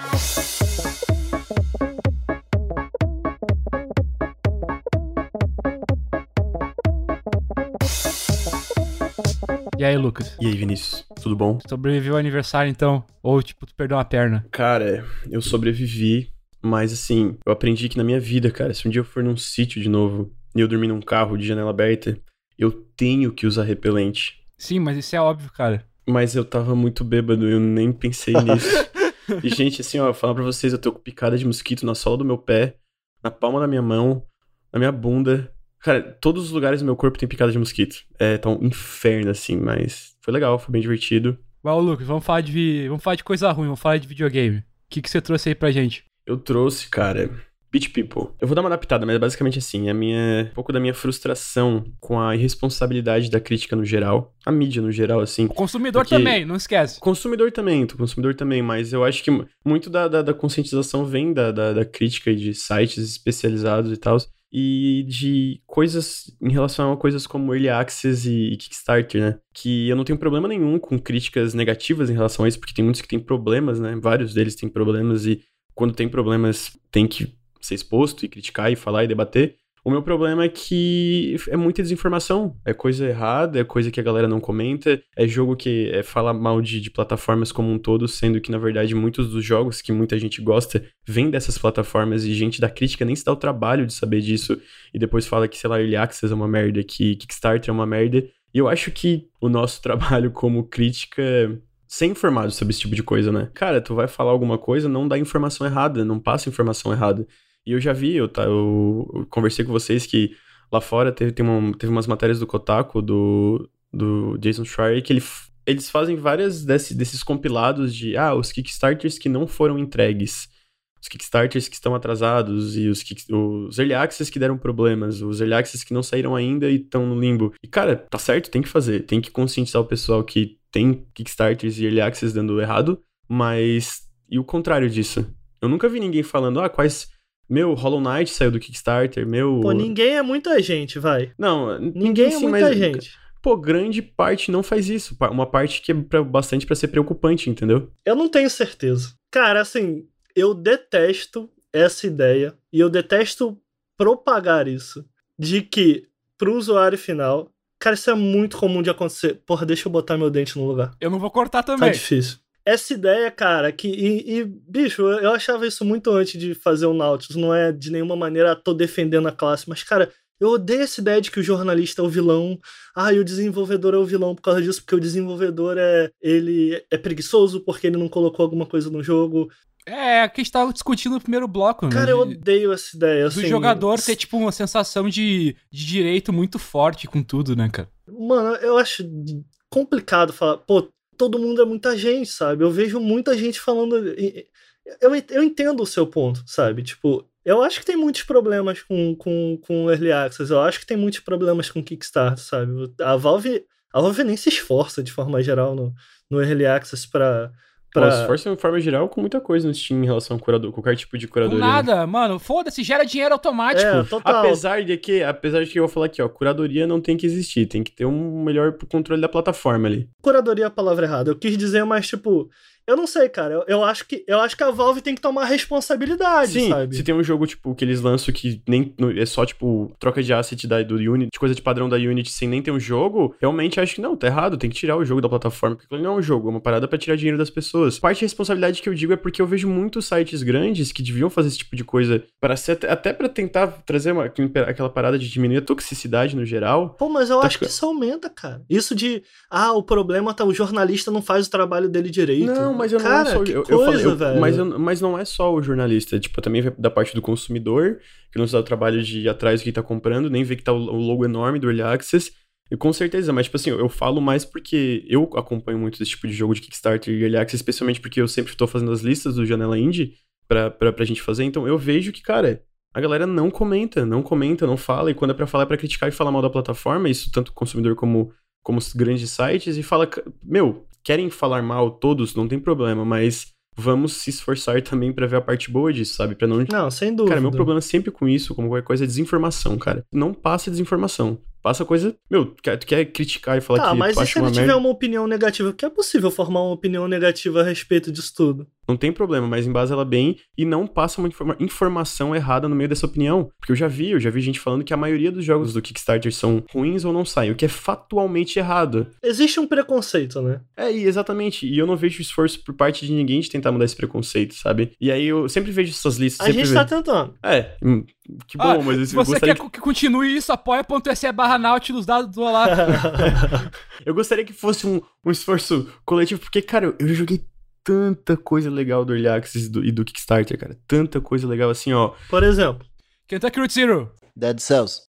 E aí, Lucas? E aí, Vinícius? Tudo bom? Sobreviveu ao aniversário, então? Ou, tipo, tu perdeu uma perna? Cara, eu sobrevivi, mas assim, eu aprendi que na minha vida, cara, se um dia eu for num sítio de novo e eu dormir num carro de janela aberta, eu tenho que usar repelente. Sim, mas isso é óbvio, cara. Mas eu tava muito bêbado, eu nem pensei nisso. e, gente, assim, ó, falar pra vocês, eu tô com picada de mosquito na sola do meu pé, na palma da minha mão, na minha bunda, Cara, todos os lugares do meu corpo tem picada de mosquito. É, tá um inferno, assim, mas foi legal, foi bem divertido. Bom, Lucas, vamos falar de, vamos falar de coisa ruim, vamos falar de videogame. O que, que você trouxe aí pra gente? Eu trouxe, cara, Beach People. Eu vou dar uma adaptada, mas é basicamente assim, a minha, um pouco da minha frustração com a irresponsabilidade da crítica no geral, a mídia no geral, assim. O consumidor também, não esquece. Consumidor também, o consumidor também, mas eu acho que muito da, da, da conscientização vem da, da, da crítica de sites especializados e tal e de coisas em relação a coisas como Early Access e, Kickstarter, né? Que eu não tenho problema nenhum com críticas negativas em relação a isso, porque tem muitos que têm problemas, né? Vários deles têm problemas e quando tem problemas tem que ser exposto e criticar e falar e debater. O meu problema é que é muita desinformação, é coisa errada, é coisa que a galera não comenta, é jogo que é, fala mal de, de, plataformas como um todo, sendo que, na verdade, muitos dos jogos que muita gente gosta vêm dessas plataformas e gente da crítica nem se dá o trabalho de saber disso e depois fala que, sei lá, Early Access é uma merda, que Kickstarter é uma merda. E eu acho que o nosso trabalho como crítica ser informado sobre esse tipo de coisa, né? Cara, tu vai falar alguma coisa, não dá informação errada, não passa informação errada. E eu já vi, eu, tá, eu, eu conversei com vocês que lá fora teve, tem uma, teve umas matérias do Kotaku, do, do Jason Schreier, que ele, eles fazem várias desse, desses compilados de, ah, os Kickstarters que não foram entregues, os Kickstarters que estão atrasados e os, os Early Access que deram problemas, os Early Access que não saíram ainda e estão no limbo. E, cara, tá certo, tem que fazer, tem que conscientizar o pessoal que tem Kickstarters e Early Access dando errado, mas... E o contrário disso? Eu nunca vi ninguém falando, ah, quais meu, Hollow Knight saiu do Kickstarter, meu. Pô, ninguém é muita gente, vai. Não, ninguém, ninguém é sim, muita mas, gente. Pô, grande parte não faz isso. Uma parte que é pra, bastante para ser preocupante, entendeu? Eu não tenho certeza. Cara, assim, eu detesto essa ideia e eu detesto propagar isso de que pro usuário final, cara, isso é muito comum de acontecer. Porra, deixa eu botar meu dente no lugar. Eu não vou cortar também. Tá difícil essa ideia, cara, que. E, e, bicho, eu achava isso muito antes de fazer o Nautilus. Não é de nenhuma maneira tô defendendo a classe, mas, cara, eu odeio essa ideia de que o jornalista é o vilão. Ah, e o desenvolvedor é o vilão por causa disso, porque o desenvolvedor é. ele é preguiçoso porque ele não colocou alguma coisa no jogo. É, que a gente tava discutindo no primeiro bloco, né? Cara, eu odeio essa ideia. Do assim, jogador ter, tipo, uma sensação de, de direito muito forte com tudo, né, cara? Mano, eu acho complicado falar, pô, todo mundo é muita gente, sabe? Eu vejo muita gente falando. Eu, eu entendo o seu ponto, sabe? Tipo, eu acho que tem muitos problemas com, com, com Early Access, eu acho que tem muitos problemas com Kickstarter, sabe? A Valve, a Valve nem se esforça de forma geral no, no Early Access pra Pra... Pô, se for de forma geral, com muita coisa no Steam em relação ao curador, qualquer tipo de curadoria. Com nada, mano. Foda-se, gera dinheiro automático. É, total. Apesar de que, apesar de que eu vou falar aqui, ó, curadoria não tem que existir, tem que ter um melhor controle da plataforma ali. Curadoria é a palavra errada. Eu quis dizer, mas tipo, eu não sei, cara. Eu, eu, acho que, eu acho que a Valve tem que tomar responsabilidade, Sim, sabe? se tem um jogo, tipo, que eles lançam que nem é só, tipo, troca de asset da, do Unity, coisa de padrão da Unity sem nem ter um jogo, realmente acho que não, tá errado, tem que tirar o jogo da plataforma, porque não é um jogo, é uma parada para tirar dinheiro das pessoas. Parte da responsabilidade que eu digo é porque eu vejo muitos sites grandes que deviam fazer esse tipo de coisa para ser até para tentar trazer uma, aquela parada de diminuir a toxicidade no geral. Pô, mas eu tá acho que isso aumenta, cara. Isso de, ah, o problema tá, o jornalista não faz o trabalho dele direito. Não, mas eu cara, não sou eu, coisa, eu falei, eu, mas, eu, mas não é só o jornalista, tipo, também da parte do consumidor, que não se dá o trabalho de ir atrás do que tá comprando, nem ver que tá o, logo enorme do Early Access. E com certeza, mas tipo assim, eu falo mais porque eu acompanho muito esse tipo de jogo de Kickstarter e Early Access, especialmente porque eu sempre estou fazendo as listas do Janela Indie, pra, pra, pra gente fazer. Então eu vejo que, cara, a galera não comenta, não comenta, não fala, e quando é pra falar é pra criticar e falar mal da plataforma, isso tanto o consumidor como, como os grandes sites, e fala, meu, querem falar mal todos, não tem problema, mas vamos se esforçar também para ver a parte boa disso, sabe? Para não Não, sem dúvida. Cara, meu problema sempre com isso, como qualquer coisa, é desinformação, cara. Não passa desinformação. Passa coisa. Meu, tu quer, tu quer criticar e falar tá, que. mas tu e se ele uma tiver merda? uma opinião negativa? Porque é possível formar uma opinião negativa a respeito disso tudo. Não tem problema, mas embasa ela bem e não passa uma informa- informação errada no meio dessa opinião. Porque eu já vi, eu já vi gente falando que a maioria dos jogos do Kickstarter são ruins ou não saem, o que é factualmente errado. Existe um preconceito, né? É, e exatamente. E eu não vejo esforço por parte de ninguém de tentar mudar esse preconceito, sabe? E aí eu sempre vejo essas listas. A gente vejo... tá tentando. É, hum, que bom, Ah, mas se você quer que continue isso, apoia.se barra Nautilus, dá do lá. Eu gostaria que fosse um, um esforço coletivo, porque, cara, eu, eu joguei tanta coisa legal do Early Access e do, e do Kickstarter, cara. Tanta coisa legal assim, ó. Por exemplo, Kentucky Route Zero. Dead Cells.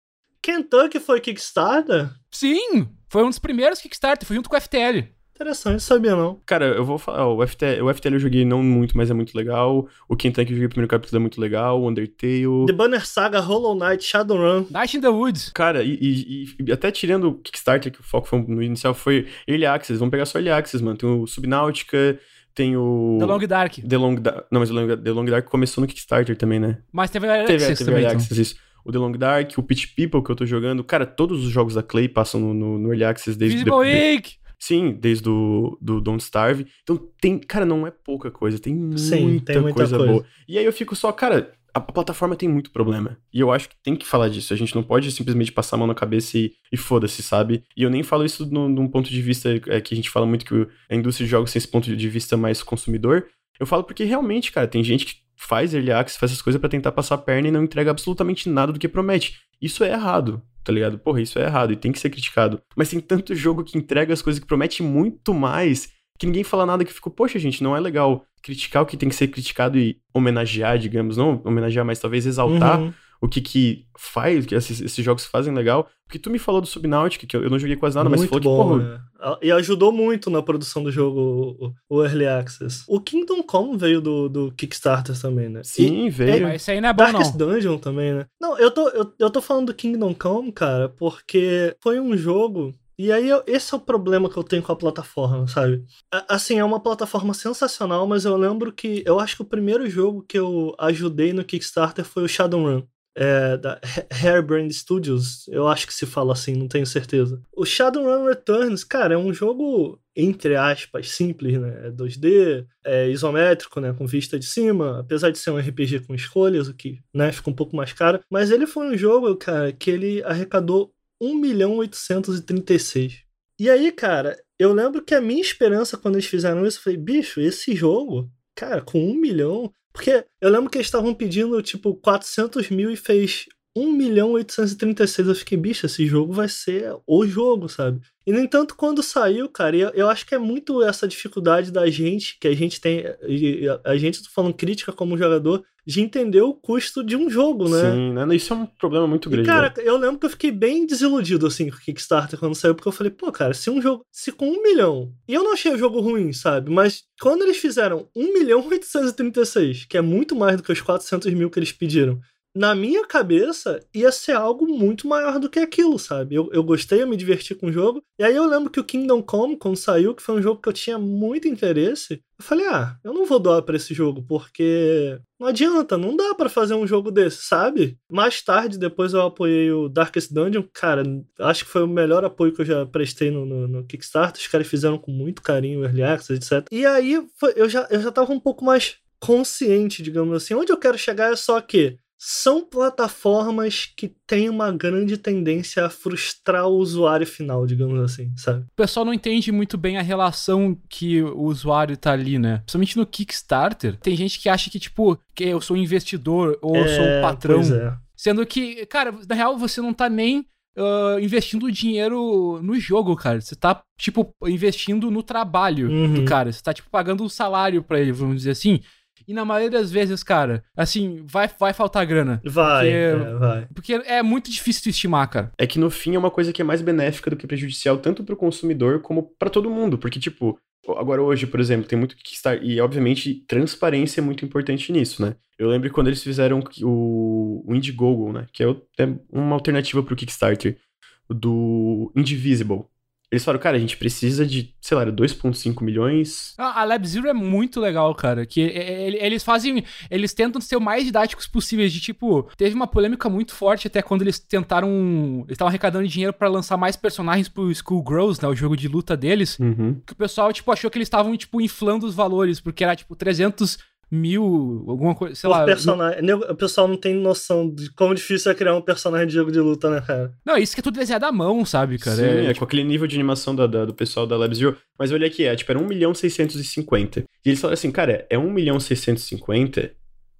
Kentucky foi Kickstarter? Sim, foi um dos primeiros Kickstarter, foi junto com o FTL. Interessante, sabia não. Cara, eu vou falar, ó, o, FTL, o FTL eu joguei não muito, mas é muito legal. O Kentucky eu joguei o primeiro capítulo é muito legal. O Undertale. The Banner Saga, Hollow Knight, Shadowrun. Night in the Woods. Cara, e, e- e até tirando o Kickstarter, que o foco foi no inicial foi Early Access. Vamos pegar só Early Access, mano. Tem o Subnautica, tem o. The Long Dark. The Long Dark. Não, mas The Long Dark começou no Kickstarter também, né? Mas teve Early Teve, Access teve também, Early então. Access, isso. O The Long Dark, o Pitch People que eu tô jogando. Cara, todos os jogos da Clay passam no, no, no Early Access desde Visible de- Ink. Sim, desde o do Don't Starve. Então tem, cara, não é pouca coisa, tem muita, Sim, tem muita coisa, coisa. boa. E aí eu fico só, cara, a, plataforma tem muito problema. E eu acho que tem que falar disso. A gente não pode simplesmente passar a mão na cabeça e, e foda-se, sabe? E eu nem falo isso no- num ponto de vista é, que a gente fala muito que a indústria de jogos tem esse ponto de vista mais consumidor. Eu falo porque realmente, cara, tem gente que faz early access, faz essas coisas pra tentar passar a perna e não entrega absolutamente nada do que promete. Isso é errado, tá ligado? Porra, isso é errado e tem que ser criticado. Mas tem tanto jogo que entrega as coisas que promete muito mais que ninguém fala nada que ficou, poxa, gente, não é legal criticar o que tem que ser criticado e homenagear, digamos, não homenagear, mas talvez exaltar Uhum. o que que faz, o que esses, esses jogos fazem legal. Porque tu me falou do Subnautica, que eu, eu não joguei quase nada, mas Muito falou bom, que, porra, né? E ajudou muito na produção do jogo o, o Early Access. O Kingdom Come veio do, do Kickstarter também, né? sim, E veio. Mas isso aí não é bom, Darkest não. Dungeon também, né? Não, eu tô, eu, eu tô falando do Kingdom Come, cara, porque foi um jogo. E aí, eu- esse é o problema que eu tenho com a plataforma, sabe? Assim, é uma plataforma sensacional, mas eu lembro que. Eu acho que o primeiro jogo que eu ajudei no Kickstarter foi o Shadowrun. É, da Ha- Hairbrand Studios, eu acho que se fala assim, não tenho certeza. O Shadowrun Returns, cara, é um jogo, entre aspas, simples, né? É 2D, é isométrico, né? Com vista de cima, apesar de ser um RPG com escolhas, o que, né, fica um pouco mais caro. Mas ele foi um jogo, cara, que ele arrecadou 1 milhão 836. E aí, cara, eu lembro que a minha esperança quando eles fizeram isso, falei, bicho, esse jogo, cara, com 1 milhão. Porque eu lembro que eles estavam pedindo, tipo, 400 mil e fez 1 milhão 836. Eu fiquei, bicho, esse jogo vai ser o jogo, sabe? E, no entanto, quando saiu, cara, eu, eu acho que é muito essa dificuldade da gente, que a gente tem, e a, gente, tô falando crítica como jogador, de entender o custo de um jogo, né? Sim, né? Isso é um problema muito E, grande. cara, né? eu lembro que eu fiquei bem desiludido, assim, com o Kickstarter quando saiu, porque eu falei, pô, cara, se um jogo. Se com um milhão. E eu não achei o jogo ruim, sabe? Mas quando eles fizeram 1 milhão 836, que é muito mais do que os 400 mil que eles pediram, na minha cabeça ia ser algo muito maior do que aquilo, sabe? Eu, eu gostei, eu me diverti com o jogo. E aí eu lembro que o Kingdom Come, quando saiu, que foi um jogo que eu tinha muito interesse, eu falei, ah, eu não vou doar pra esse jogo, porque não adianta, não dá pra fazer um jogo desse, sabe? Mais tarde, depois eu apoiei o Darkest Dungeon, cara, acho que foi o melhor apoio que eu já prestei no, no, no Kickstarter, os caras fizeram com muito carinho o Early Access, etc. E aí foi- eu, já, eu já tava um pouco mais consciente, digamos assim. Onde eu quero chegar é só que são plataformas que têm uma grande tendência a frustrar o usuário final, digamos assim, sabe? O pessoal não entende muito bem a relação que o usuário tá ali, né? Principalmente no Kickstarter. Tem gente que acha que, tipo, que eu sou um investidor ou eu sou um É, patrão. Pois é. Sendo que, cara, na real você não tá nem ah, investindo dinheiro no jogo, cara. Você tá, tipo, investindo no trabalho do Uhum. cara. Você tá, tipo, pagando um salário pra ele, vamos dizer assim. E na maioria das vezes, cara, assim, vai, vai faltar grana. Vai, Porque- é, vai. Porque é muito difícil de estimar, cara. É que no fim é uma coisa que é mais benéfica do que prejudicial, tanto pro consumidor como pra todo mundo. Porque, tipo, Agora, hoje, por exemplo, tem muito Kickstarter. E, obviamente, transparência é muito importante nisso, né? Eu lembro quando eles fizeram o, o Indiegogo, né? Que é, é uma alternativa pro Kickstarter do Indivisible. Eles falaram, cara, a gente precisa de, sei lá, 2,5 milhões. Ah, a Lab Zero é muito legal, cara. Que eles fazem. Eles tentam ser o mais didáticos possíveis. De tipo, teve uma polêmica muito forte até quando eles tentaram. Eles estavam arrecadando dinheiro para lançar mais personagens pro Schoolgirls, né? O jogo de luta deles. Uhum. Que o pessoal, tipo, achou que eles estavam, tipo, inflando os valores, porque era, tipo, 300 mil, alguma coisa, sei Por lá. Personagem. O pessoal não tem noção de como difícil é criar um personagem de jogo de luta, né, cara? Não, isso que é tudo desenhado à mão, sabe, cara? Sim, é, é tipo... com aquele nível de animação da, da, do pessoal da LabZero. Mas olha aqui, é tipo, era 1 milhão 650. E eles falaram assim, cara, é 1 milhão 650,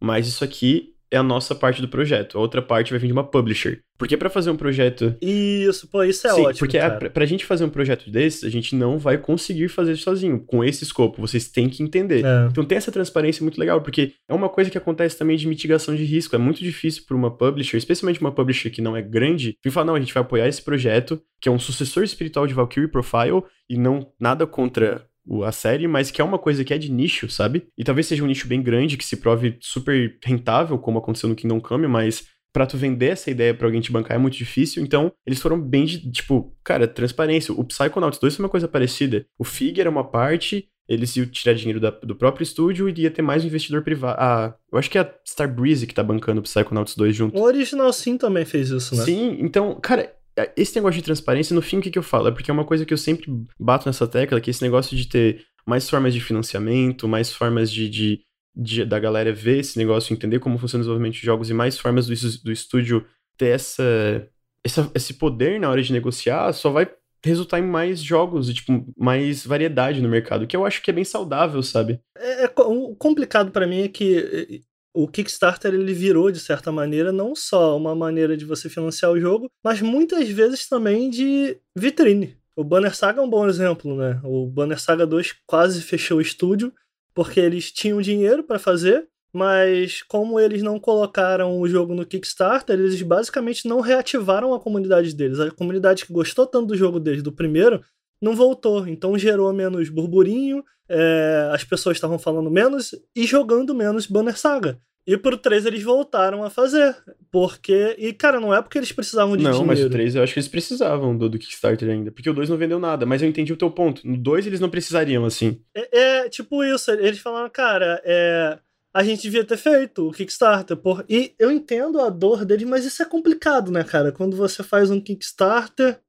mas isso aqui é a nossa parte do projeto. A outra parte vai vir de uma publisher. Porque para fazer um projeto. Isso, pô, isso é Sim, ótimo. Porque cara. A, pra gente fazer um projeto desse, a gente não vai conseguir fazer sozinho. Com esse escopo, vocês têm que entender. É. Então tem essa transparência muito legal, porque é uma coisa que acontece também de mitigação de risco. É muito difícil para uma publisher, especialmente uma publisher que não é grande, vir falar: não, a gente vai apoiar esse projeto, que é um sucessor espiritual de Valkyrie Profile, e não nada contra a série, mas que é uma coisa que é de nicho, sabe? E talvez seja um nicho bem grande, que se prove super rentável, como aconteceu no Kingdom Come, mas pra tu vender essa ideia pra alguém te bancar é muito difícil, então eles foram bem de, tipo, cara, transparência. O Psychonauts 2 foi uma coisa parecida. O Fig era uma parte, eles iam tirar dinheiro da, do próprio estúdio e ia ter mais um investidor privado. Ah, eu acho que é a Starbreeze que tá bancando o Psychonauts 2 junto. O Original Sim também fez isso, né? Sim, então, cara, esse negócio de transparência, no fim, o que, que eu falo? É porque é uma coisa que eu sempre bato nessa tecla, que esse negócio de ter mais formas de financiamento, mais formas de, de, de da galera ver esse negócio, entender como funciona o desenvolvimento de jogos e mais formas do, do estúdio ter essa, essa, esse poder na hora de negociar, só vai resultar em mais jogos e, tipo, mais variedade no mercado, que eu acho que é bem saudável, sabe? É, é o complicado para mim é que o Kickstarter ele virou de certa maneira não só uma maneira de você financiar o jogo, mas muitas vezes também de vitrine. O Banner Saga é um bom exemplo, né? O Banner Saga 2 quase fechou o estúdio porque eles tinham dinheiro para fazer, mas como eles não colocaram o jogo no Kickstarter, eles basicamente não reativaram a comunidade deles. A comunidade que gostou tanto do jogo desde o primeiro não voltou, então gerou menos burburinho, é, as pessoas estavam falando menos e jogando menos Banner Saga. E pro 3 eles voltaram a fazer. Porque. E, cara, não é porque eles precisavam de não, dinheiro. Não, mas o 3 eu acho que eles precisavam do, do Kickstarter ainda. Porque o 2 não vendeu nada. Mas eu entendi o teu ponto. No 2 eles não precisariam, assim. É, é tipo isso. Eles falaram, cara, é. A gente devia ter feito o Kickstarter. Por... E eu entendo a dor deles, mas isso é complicado, né, cara? Quando você faz um Kickstarter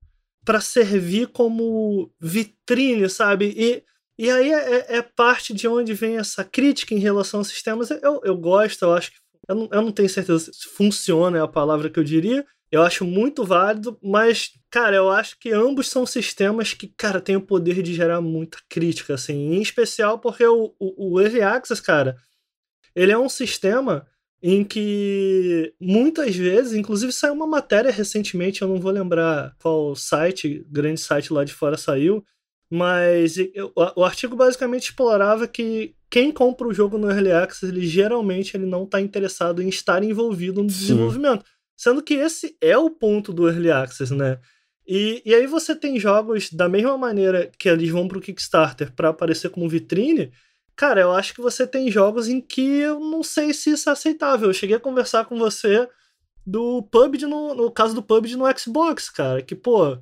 para servir como vitrine, sabe? E e aí é, é, é, parte de onde vem essa crítica em relação aos sistemas. Eu, eu gosto, eu acho que. Eu não, eu não tenho certeza se funciona, é a palavra que eu diria. Eu acho muito válido, mas, cara, eu acho que ambos são sistemas que, cara, têm o poder de gerar muita crítica, assim. Em especial porque o, o, o Early Access, cara, ele é um sistema em que muitas vezes, inclusive saiu uma matéria recentemente, eu não vou lembrar qual site, grande site lá de fora saiu, mas o, artigo basicamente explorava que quem compra o jogo no Early Access, ele geralmente ele não está interessado em estar envolvido no Sim. desenvolvimento. Sendo que esse é o ponto do Early Access, né? E, e aí você tem jogos da mesma maneira que eles vão para o Kickstarter para aparecer como vitrine. Cara, eu acho que você tem jogos em que eu não sei se isso é aceitável. Eu cheguei a conversar com você do PUBG no, no caso do PUBG no Xbox, cara, que pô,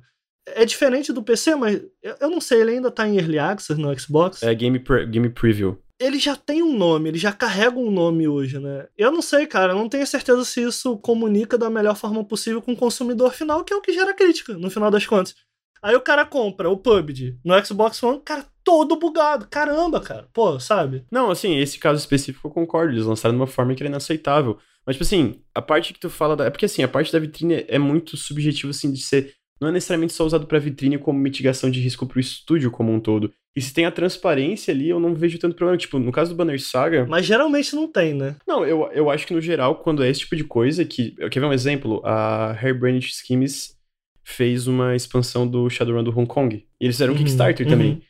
é diferente do PC, mas eu não sei, ele ainda tá em Early Access no Xbox. É Game, pre Game Preview. Ele já tem um nome, ele já carrega um nome hoje, né? Eu não sei, cara, eu não tenho certeza se isso comunica da melhor forma possível com o consumidor final, que é o que gera crítica, no final das contas. Aí o cara compra o PUBG no Xbox One, cara, todo bugado. Caramba, cara. Pô, sabe? Não, assim, esse caso específico eu concordo. Eles lançaram de uma forma que era inaceitável. Mas, tipo assim, a parte que tu fala. Da... É porque, assim, a parte da vitrine é muito subjetiva, assim, de ser não é necessariamente só usado para vitrine como mitigação de risco para o estúdio como um todo. E se tem a transparência ali, eu não vejo tanto problema. Tipo, no caso do Banner Saga. Mas geralmente não tem, né? Não, eu, eu acho que no geral, quando é esse tipo de coisa, que. Eu quero ver um exemplo. A Hairbrand Schemes fez uma expansão do Shadowrun do Hong Kong. E eles fizeram um uhum, Kickstarter uhum. também.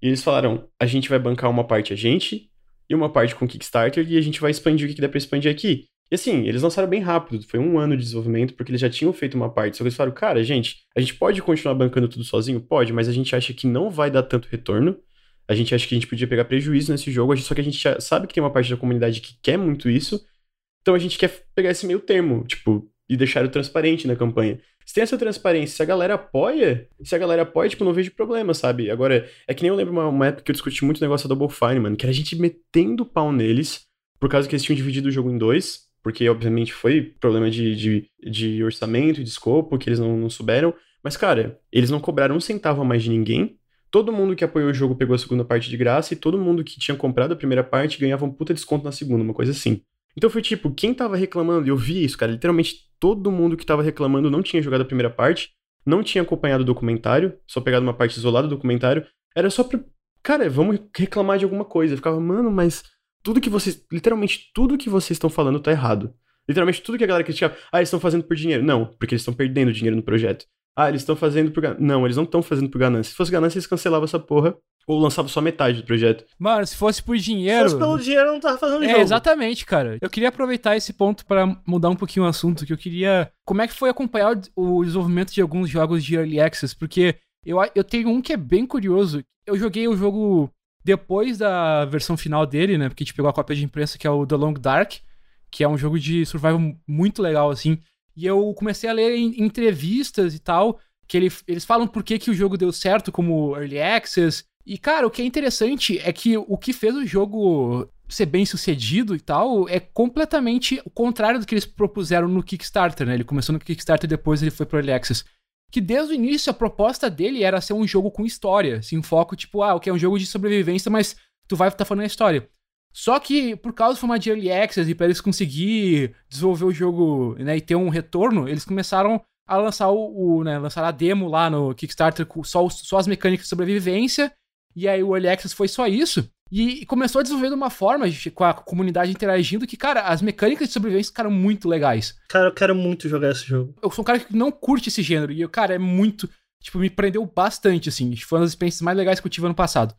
E eles falaram: a gente vai bancar uma parte a gente e uma parte com Kickstarter e a gente vai expandir o que dá pra expandir aqui. E assim, eles lançaram bem rápido, foi um ano de desenvolvimento, porque eles já tinham feito uma parte. Só que eles falaram, cara, gente, a gente pode continuar bancando tudo sozinho? Pode, mas a gente acha que não vai dar tanto retorno. A gente acha que a gente podia pegar prejuízo nesse jogo, só que a gente sabe que tem uma parte da comunidade que quer muito isso. Então a gente quer pegar esse meio termo, tipo, e deixar o transparente na campanha. Se tem essa transparência, se a galera apoia, se a galera apoia, tipo, não vejo problema, sabe? Agora, é que nem eu lembro uma, uma época que eu discuti muito o negócio da Double Fine, mano, que era a gente metendo pau neles, por causa que eles tinham dividido o jogo em dois, porque obviamente foi problema de, de, de orçamento e de escopo, que eles não, não souberam. Mas, cara, eles não cobraram um centavo a mais de ninguém. Todo mundo que apoiou o jogo pegou a segunda parte de graça e todo mundo que tinha comprado a primeira parte ganhava um puta desconto na segunda, uma coisa assim. Então foi tipo, quem tava reclamando, eu vi isso, cara, literalmente todo mundo que tava reclamando não tinha jogado a primeira parte, não tinha acompanhado o documentário, só pegado uma parte isolada do documentário, era só pra, cara, vamos reclamar de alguma coisa. Eu ficava, mano, mas tudo que vocês, literalmente tudo que vocês estão falando tá errado. Literalmente tudo que a galera criticava, ah, eles estão fazendo por dinheiro. Não, porque eles estão perdendo dinheiro no projeto. Ah, eles estão fazendo por ganância. Não, eles não estão fazendo por ganância. Se fosse ganância, eles cancelavam essa porra ou lançava só metade do projeto. Mano, se fosse por dinheiro. Se fosse pelo dinheiro, não tava fazendo é, jogo. Exatamente, cara. Eu queria aproveitar esse ponto para mudar um pouquinho o assunto, que eu queria. Como é que foi acompanhar o desenvolvimento de alguns jogos de Early Access? Porque eu, eu tenho um que é bem curioso. Eu joguei o jogo depois da versão final dele, né? Porque a gente pegou a cópia de imprensa, que é o The Long Dark, que é um jogo de survival muito legal, assim. E eu comecei a ler em entrevistas e tal, que ele, eles falam por que, que o jogo deu certo como Early Access. E, cara, o que é interessante é que o que fez o jogo ser bem sucedido e tal é completamente o contrário do que eles propuseram no Kickstarter, né? Ele começou no Kickstarter e depois ele foi pro Early Access que desde o início a proposta dele era ser um jogo com história, assim, um foco tipo, ah, o que é um jogo de sobrevivência, mas tu vai estar tá falando a história. Só que por causa do formato de Early Access e para eles conseguir desenvolver o jogo, né, e ter um retorno, eles começaram a lançar o, o né, lançar a demo lá no Kickstarter com só, só as mecânicas de sobrevivência, e aí o Early Access foi só isso. E começou a desenvolver de uma forma, com a comunidade interagindo, que, cara, as mecânicas de sobrevivência ficaram muito legais. Cara, eu quero muito jogar esse jogo. Eu sou um cara que não curte esse gênero, e, cara, é muito. Tipo, me prendeu bastante, assim. Foi uma das experiências mais legais que eu tive ano passado.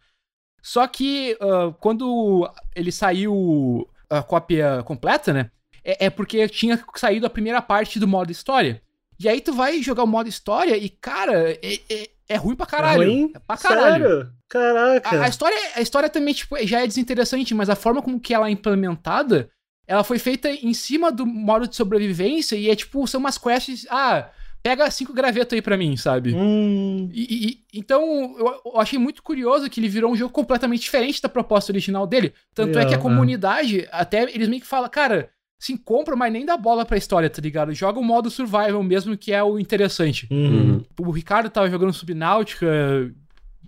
Só que, uh, quando ele saiu a cópia completa, né? É, é porque tinha saído a primeira parte do modo história. E aí tu vai jogar o modo história e, cara, é, é, é ruim pra caralho. É ruim? É pra caralho. Sério? Caraca. A, a, história, a história também tipo, já é desinteressante, mas a forma como que ela é implementada, ela foi feita em cima do modo de sobrevivência e é tipo, são umas quests. Ah, pega cinco gravetos aí pra mim, sabe? Hum. E, e, então, eu, eu, achei muito curioso que ele virou um jogo completamente diferente da proposta original dele. Tanto é que a comunidade, até eles meio que falam, cara, sim, compra, mas nem dá bola pra história, tá ligado? Joga o modo survival mesmo, que é o interessante. Uhum. O Ricardo tava jogando Subnáutica,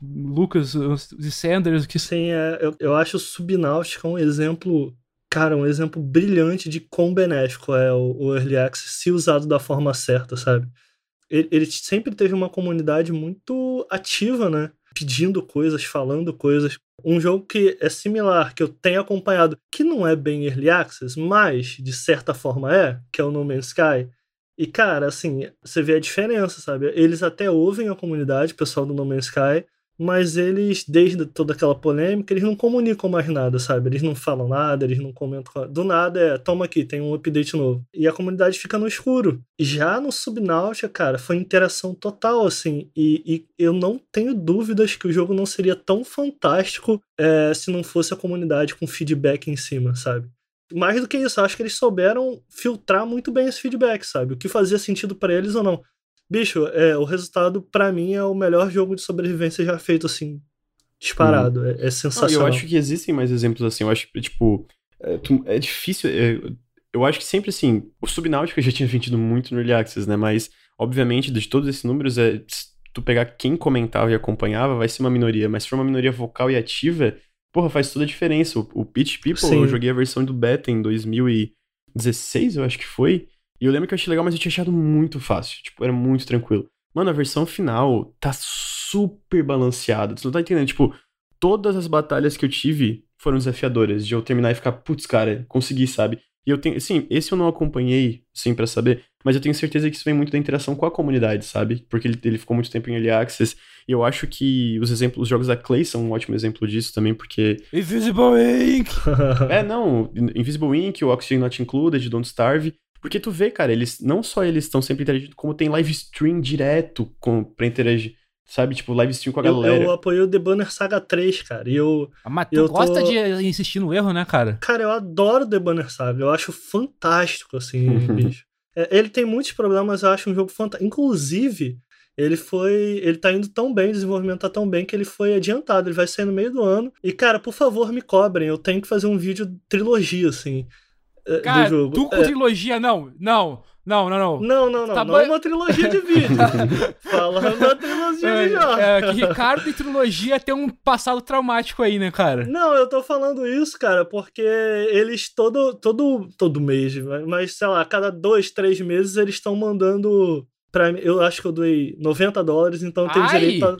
Lucas e Sanders. Que... Sim, é, eu, eu acho o Subnáutica um exemplo, cara, um exemplo brilhante de quão benéfico é o, o Early Access se usado da forma certa, sabe? Ele, ele sempre teve uma comunidade muito ativa, né? Pedindo coisas, falando coisas. Um jogo que é similar, que eu tenho acompanhado, que não é bem Early Access, mas de certa forma é, que é o No Man's Sky. E, cara, assim, você vê a diferença, sabe? Eles até ouvem a comunidade, o pessoal do No Man's Sky, mas eles, desde toda aquela polêmica, eles não comunicam mais nada, sabe? Eles não falam nada, eles não comentam. Do nada é, toma aqui, tem um update novo. E a comunidade fica no escuro. Já no Subnautica, cara, foi interação total, assim. E, e eu não tenho dúvidas que o jogo não seria tão fantástico é, se não fosse a comunidade com feedback em cima, sabe? Mais do que isso, acho que eles souberam filtrar muito bem esse feedback, sabe? O que fazia sentido para eles ou não. Bicho, é, o resultado, para mim, é o melhor jogo de sobrevivência já feito, assim, disparado. Hum. É, é, sensacional. Não, eu acho que existem mais exemplos assim. Eu acho que, tipo, é, é difícil. É, eu acho que sempre, assim, o Subnáutica já tinha vendido muito no Early Access, né? Mas, obviamente, de todos esses números, é, tu pegar quem comentava e acompanhava, vai ser uma minoria. Mas se for uma minoria vocal e ativa, porra, faz toda a diferença. O, o Pitch People, Sim. eu joguei a versão do beta em 2016, eu acho que foi. E eu lembro que eu achei legal, mas eu tinha achado muito fácil. Tipo, era muito tranquilo. Mano, a versão final tá super balanceada. Tu não tá entendendo? Tipo, todas as batalhas que eu tive foram desafiadoras. De eu terminar e ficar, putz, cara, consegui, sabe? E eu tenho, assim, esse eu não acompanhei, sim, para saber, mas eu tenho certeza que isso vem muito da interação com a comunidade, sabe? Porque ele, ele ficou muito tempo em Early Access, e eu acho que os exemplos, os jogos da Clay são um ótimo exemplo disso também, porque... Invisible Ink! é, não, Invisible Ink, o Oxygen Not Included, Don't Starve, porque tu vê, cara, eles não só eles estão sempre interagindo, como tem live stream direto com, pra interagir. sabe? Tipo, live stream com a Eu, galera. eu apoiei o The Banner Saga 3, cara. E eu. Ah, Mas tu Eu gosta tô- de insistir no erro, né, cara? Cara, eu adoro The Banner Saga. Eu acho fantástico, assim, bicho. É, ele tem muitos problemas, mas eu acho um jogo fantástico. Inclusive, ele foi. Ele tá indo tão bem, o desenvolvimento tá tão bem que ele foi adiantado. Ele vai sair no meio do ano. E, cara, por favor, me cobrem. Eu tenho que fazer um vídeo trilogia, assim. É, Cara, do jogo. tu com É, trilogia, não. Não, não, não, não. Não, não, não. Tá não é uma trilogia de vídeo. Falando da trilogia de jogos. É, é, que Ricardo e trilogia tem um passado traumático aí, né, cara? Não, eu tô falando isso, cara, porque eles todo, todo, todo mês, mas sei lá, a cada dois, três meses eles estão mandando pra mim. Eu acho que eu doei 90 dólares, então eu tenho Ai! direito a.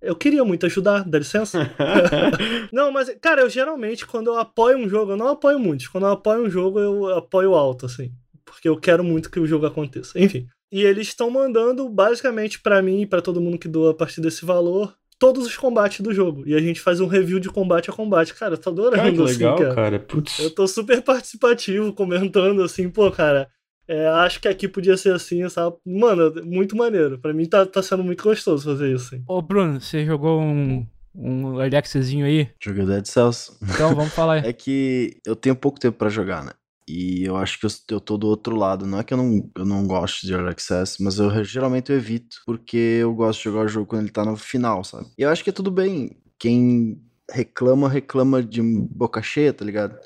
Eu queria muito ajudar, dá licença? não, mas, cara, eu geralmente, quando eu apoio um jogo, eu não apoio muitos. Quando eu apoio um jogo, eu apoio alto, assim. Porque eu quero muito que o jogo aconteça. Enfim. E eles estão mandando, basicamente, pra mim e pra todo mundo que doa a partir desse valor, todos os combates do jogo. E a gente faz um review de combate a combate. Cara, eu tô adorando, Cara, que assim, legal, cara. cara. Putz. Eu tô super participativo, comentando assim, pô, cara, é, acho que aqui podia ser assim, sabe? Mano, muito maneiro. Pra mim tá, tá sendo muito gostoso fazer isso, assim. Ô, Bruno, você jogou um, um early aí? Joguei Dead Cells. Então vamos falar aí. É que eu tenho pouco tempo pra jogar, né? E eu acho que eu, eu tô do outro lado. Não é que eu não, eu não gosto de Early Access, mas eu geralmente eu evito, porque eu gosto de jogar o jogo quando ele tá no final, sabe? E eu acho que é tudo bem. Quem reclama, reclama de boca cheia, tá ligado?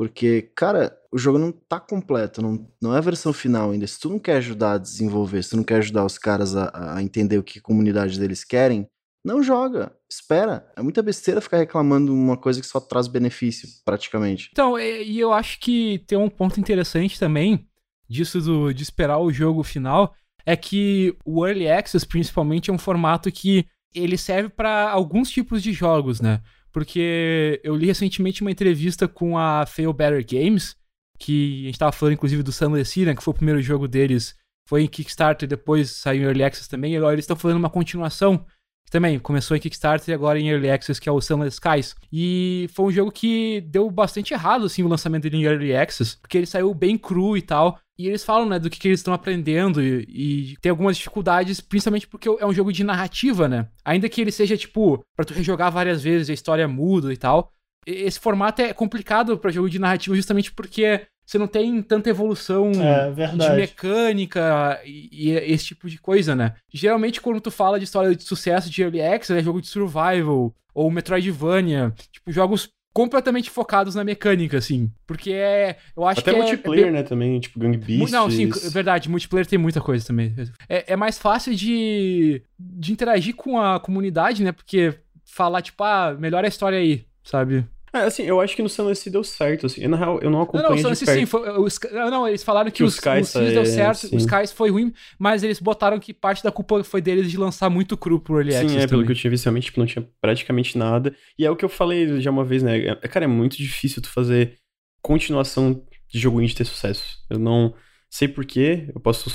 Porque, cara, o jogo não tá completo, não, não é a versão final ainda. Se tu não quer ajudar a desenvolver, se tu não quer ajudar os caras a, a entender o que a comunidade deles querem, não joga. Espera. É muita besteira ficar reclamando uma coisa que só traz benefício, praticamente. Então, e, eu acho que tem um ponto interessante também disso do, de esperar o jogo final, é que o Early Access, principalmente, é um formato que ele serve para alguns tipos de jogos, né? Porque eu li recentemente uma entrevista com a Fail Better Games, que a gente tava falando inclusive do Sunless Sea, né, que foi o primeiro jogo deles, foi em Kickstarter depois saiu em Early Access também, e agora eles estão fazendo uma continuação também começou em Kickstarter e agora em Early Access, que é o Sunless Skies. E foi um jogo que deu bastante errado, assim, o lançamento dele em Early Access, porque ele saiu bem cru e tal. E eles falam, né, do que, que eles estão aprendendo e, e tem algumas dificuldades, principalmente porque é um jogo de narrativa, né? Ainda que ele seja, tipo, pra tu rejogar várias vezes, a história muda e tal. Esse formato é complicado pra jogo de narrativa justamente porque você não tem tanta evolução É, de mecânica e, e esse tipo de coisa, né? Geralmente, quando tu fala de história de sucesso de Early Access, é jogo de survival ou Metroidvania, tipo, jogos completamente focados na mecânica, assim. Porque é. Eu acho Até que é- multiplayer, é. né, também, tipo Gang Beasts. Não, sim, é verdade, multiplayer tem muita coisa também. É, é mais fácil de, de interagir com a comunidade, né? Porque falar, tipo, ah, melhora a história aí, sabe? É, assim, eu acho que no Sunless deu certo, assim. Na real, eu não Não, acompanho não, de Sunless sim, foi, o Sky- não, não, eles falaram que, Que o os, os Seas deu é, certo, sim. os Skies foi ruim, mas eles botaram que parte da culpa foi deles de lançar muito cru pro Early Sim, Access é, pelo também. que eu tinha visto, realmente, tipo, não tinha praticamente nada. E é o que eu falei já uma vez, né? É- Cara, é muito difícil tu fazer continuação de jogo indie ter sucesso. Eu não sei porquê, eu posso.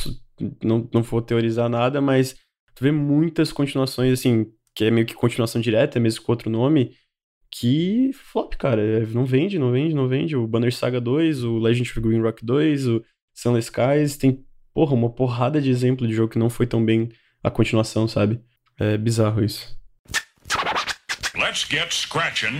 Não, não vou teorizar nada, mas tu vê muitas continuações, assim, que é meio que continuação direta, mesmo com outro nome, que flop, cara. É, Não vende, não vende, não vende. O Banner Saga 2, o Legend of Green Rock 2, o Sunless Skies, tem, porra, uma porrada de exemplo de jogo que não foi tão bem a continuação, sabe? É bizarro isso. Let's get scratching.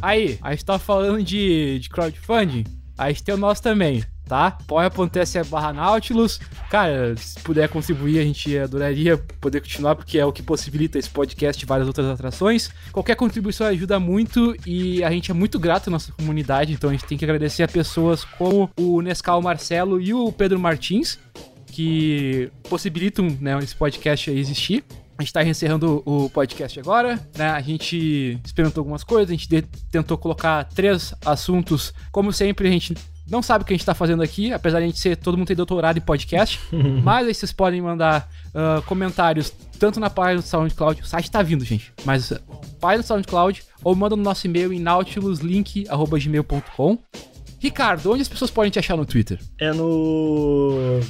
Aí, a gente tá falando de, de crowdfunding, a gente tem o nosso também, tá? apoia.se barra Nautilus. Cara, se puder contribuir, a gente adoraria poder continuar, porque é o que possibilita esse podcast e várias outras atrações. Qualquer contribuição ajuda muito e a gente é muito grato à nossa comunidade, então a gente tem que agradecer a pessoas como o Nescau Marcelo e o Pedro Martins, que possibilitam né, esse podcast existir. A gente tá encerrando o podcast agora, né? A gente experimentou algumas coisas, a gente tentou colocar três assuntos. Como sempre, a gente não sabe o que a gente tá fazendo aqui, apesar de a gente ser todo mundo ter doutorado em podcast. mas aí vocês podem mandar ah, comentários tanto na página do SoundCloud, o site tá vindo, gente, mas ah, página do SoundCloud, ou manda no nosso e-mail em nautiluslink.gmail.com. Ricardo, onde as pessoas podem te achar no Twitter? É no.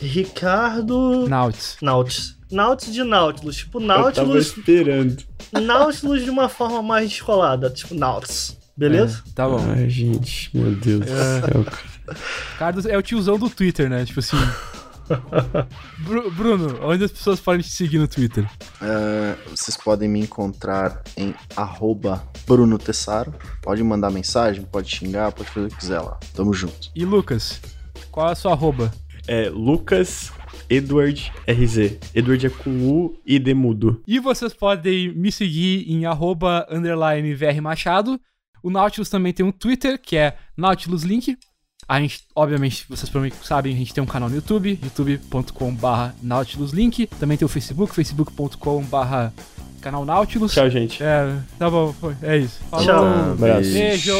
Ricardo. Nautis. Nautis. Nautis de Nautilus. Tipo, Eu tava Nautilus. esperando. Nautilus de uma forma mais descolada. Tipo, Nautis. Beleza? É, tá bom. Ai, gente, meu Deus do É. céu, cara. Ricardo é o tiozão do Twitter, né? Tipo assim. Bru- Bruno, onde as pessoas podem te seguir no Twitter? É, vocês podem me encontrar em arroba Bruno Tessaro. Pode mandar mensagem, pode xingar, pode fazer o que quiser lá. Tamo junto. E Lucas, qual é a sua arroba? É Lucas Edward RZ. Edward é com U e D mudo. E vocês podem me seguir em arroba underline VR Machado. O Nautilus também tem um Twitter, que é Nautilus Link. A gente, obviamente, vocês provavelmente sabem, a gente tem um canal no YouTube, youtube.com.br nautiluslink. Também tem o Facebook, facebook.com.br canal Nautilus. Tchau, gente. É, tá bom, foi, é isso. Falou. Tchau. Abraço. Beijo!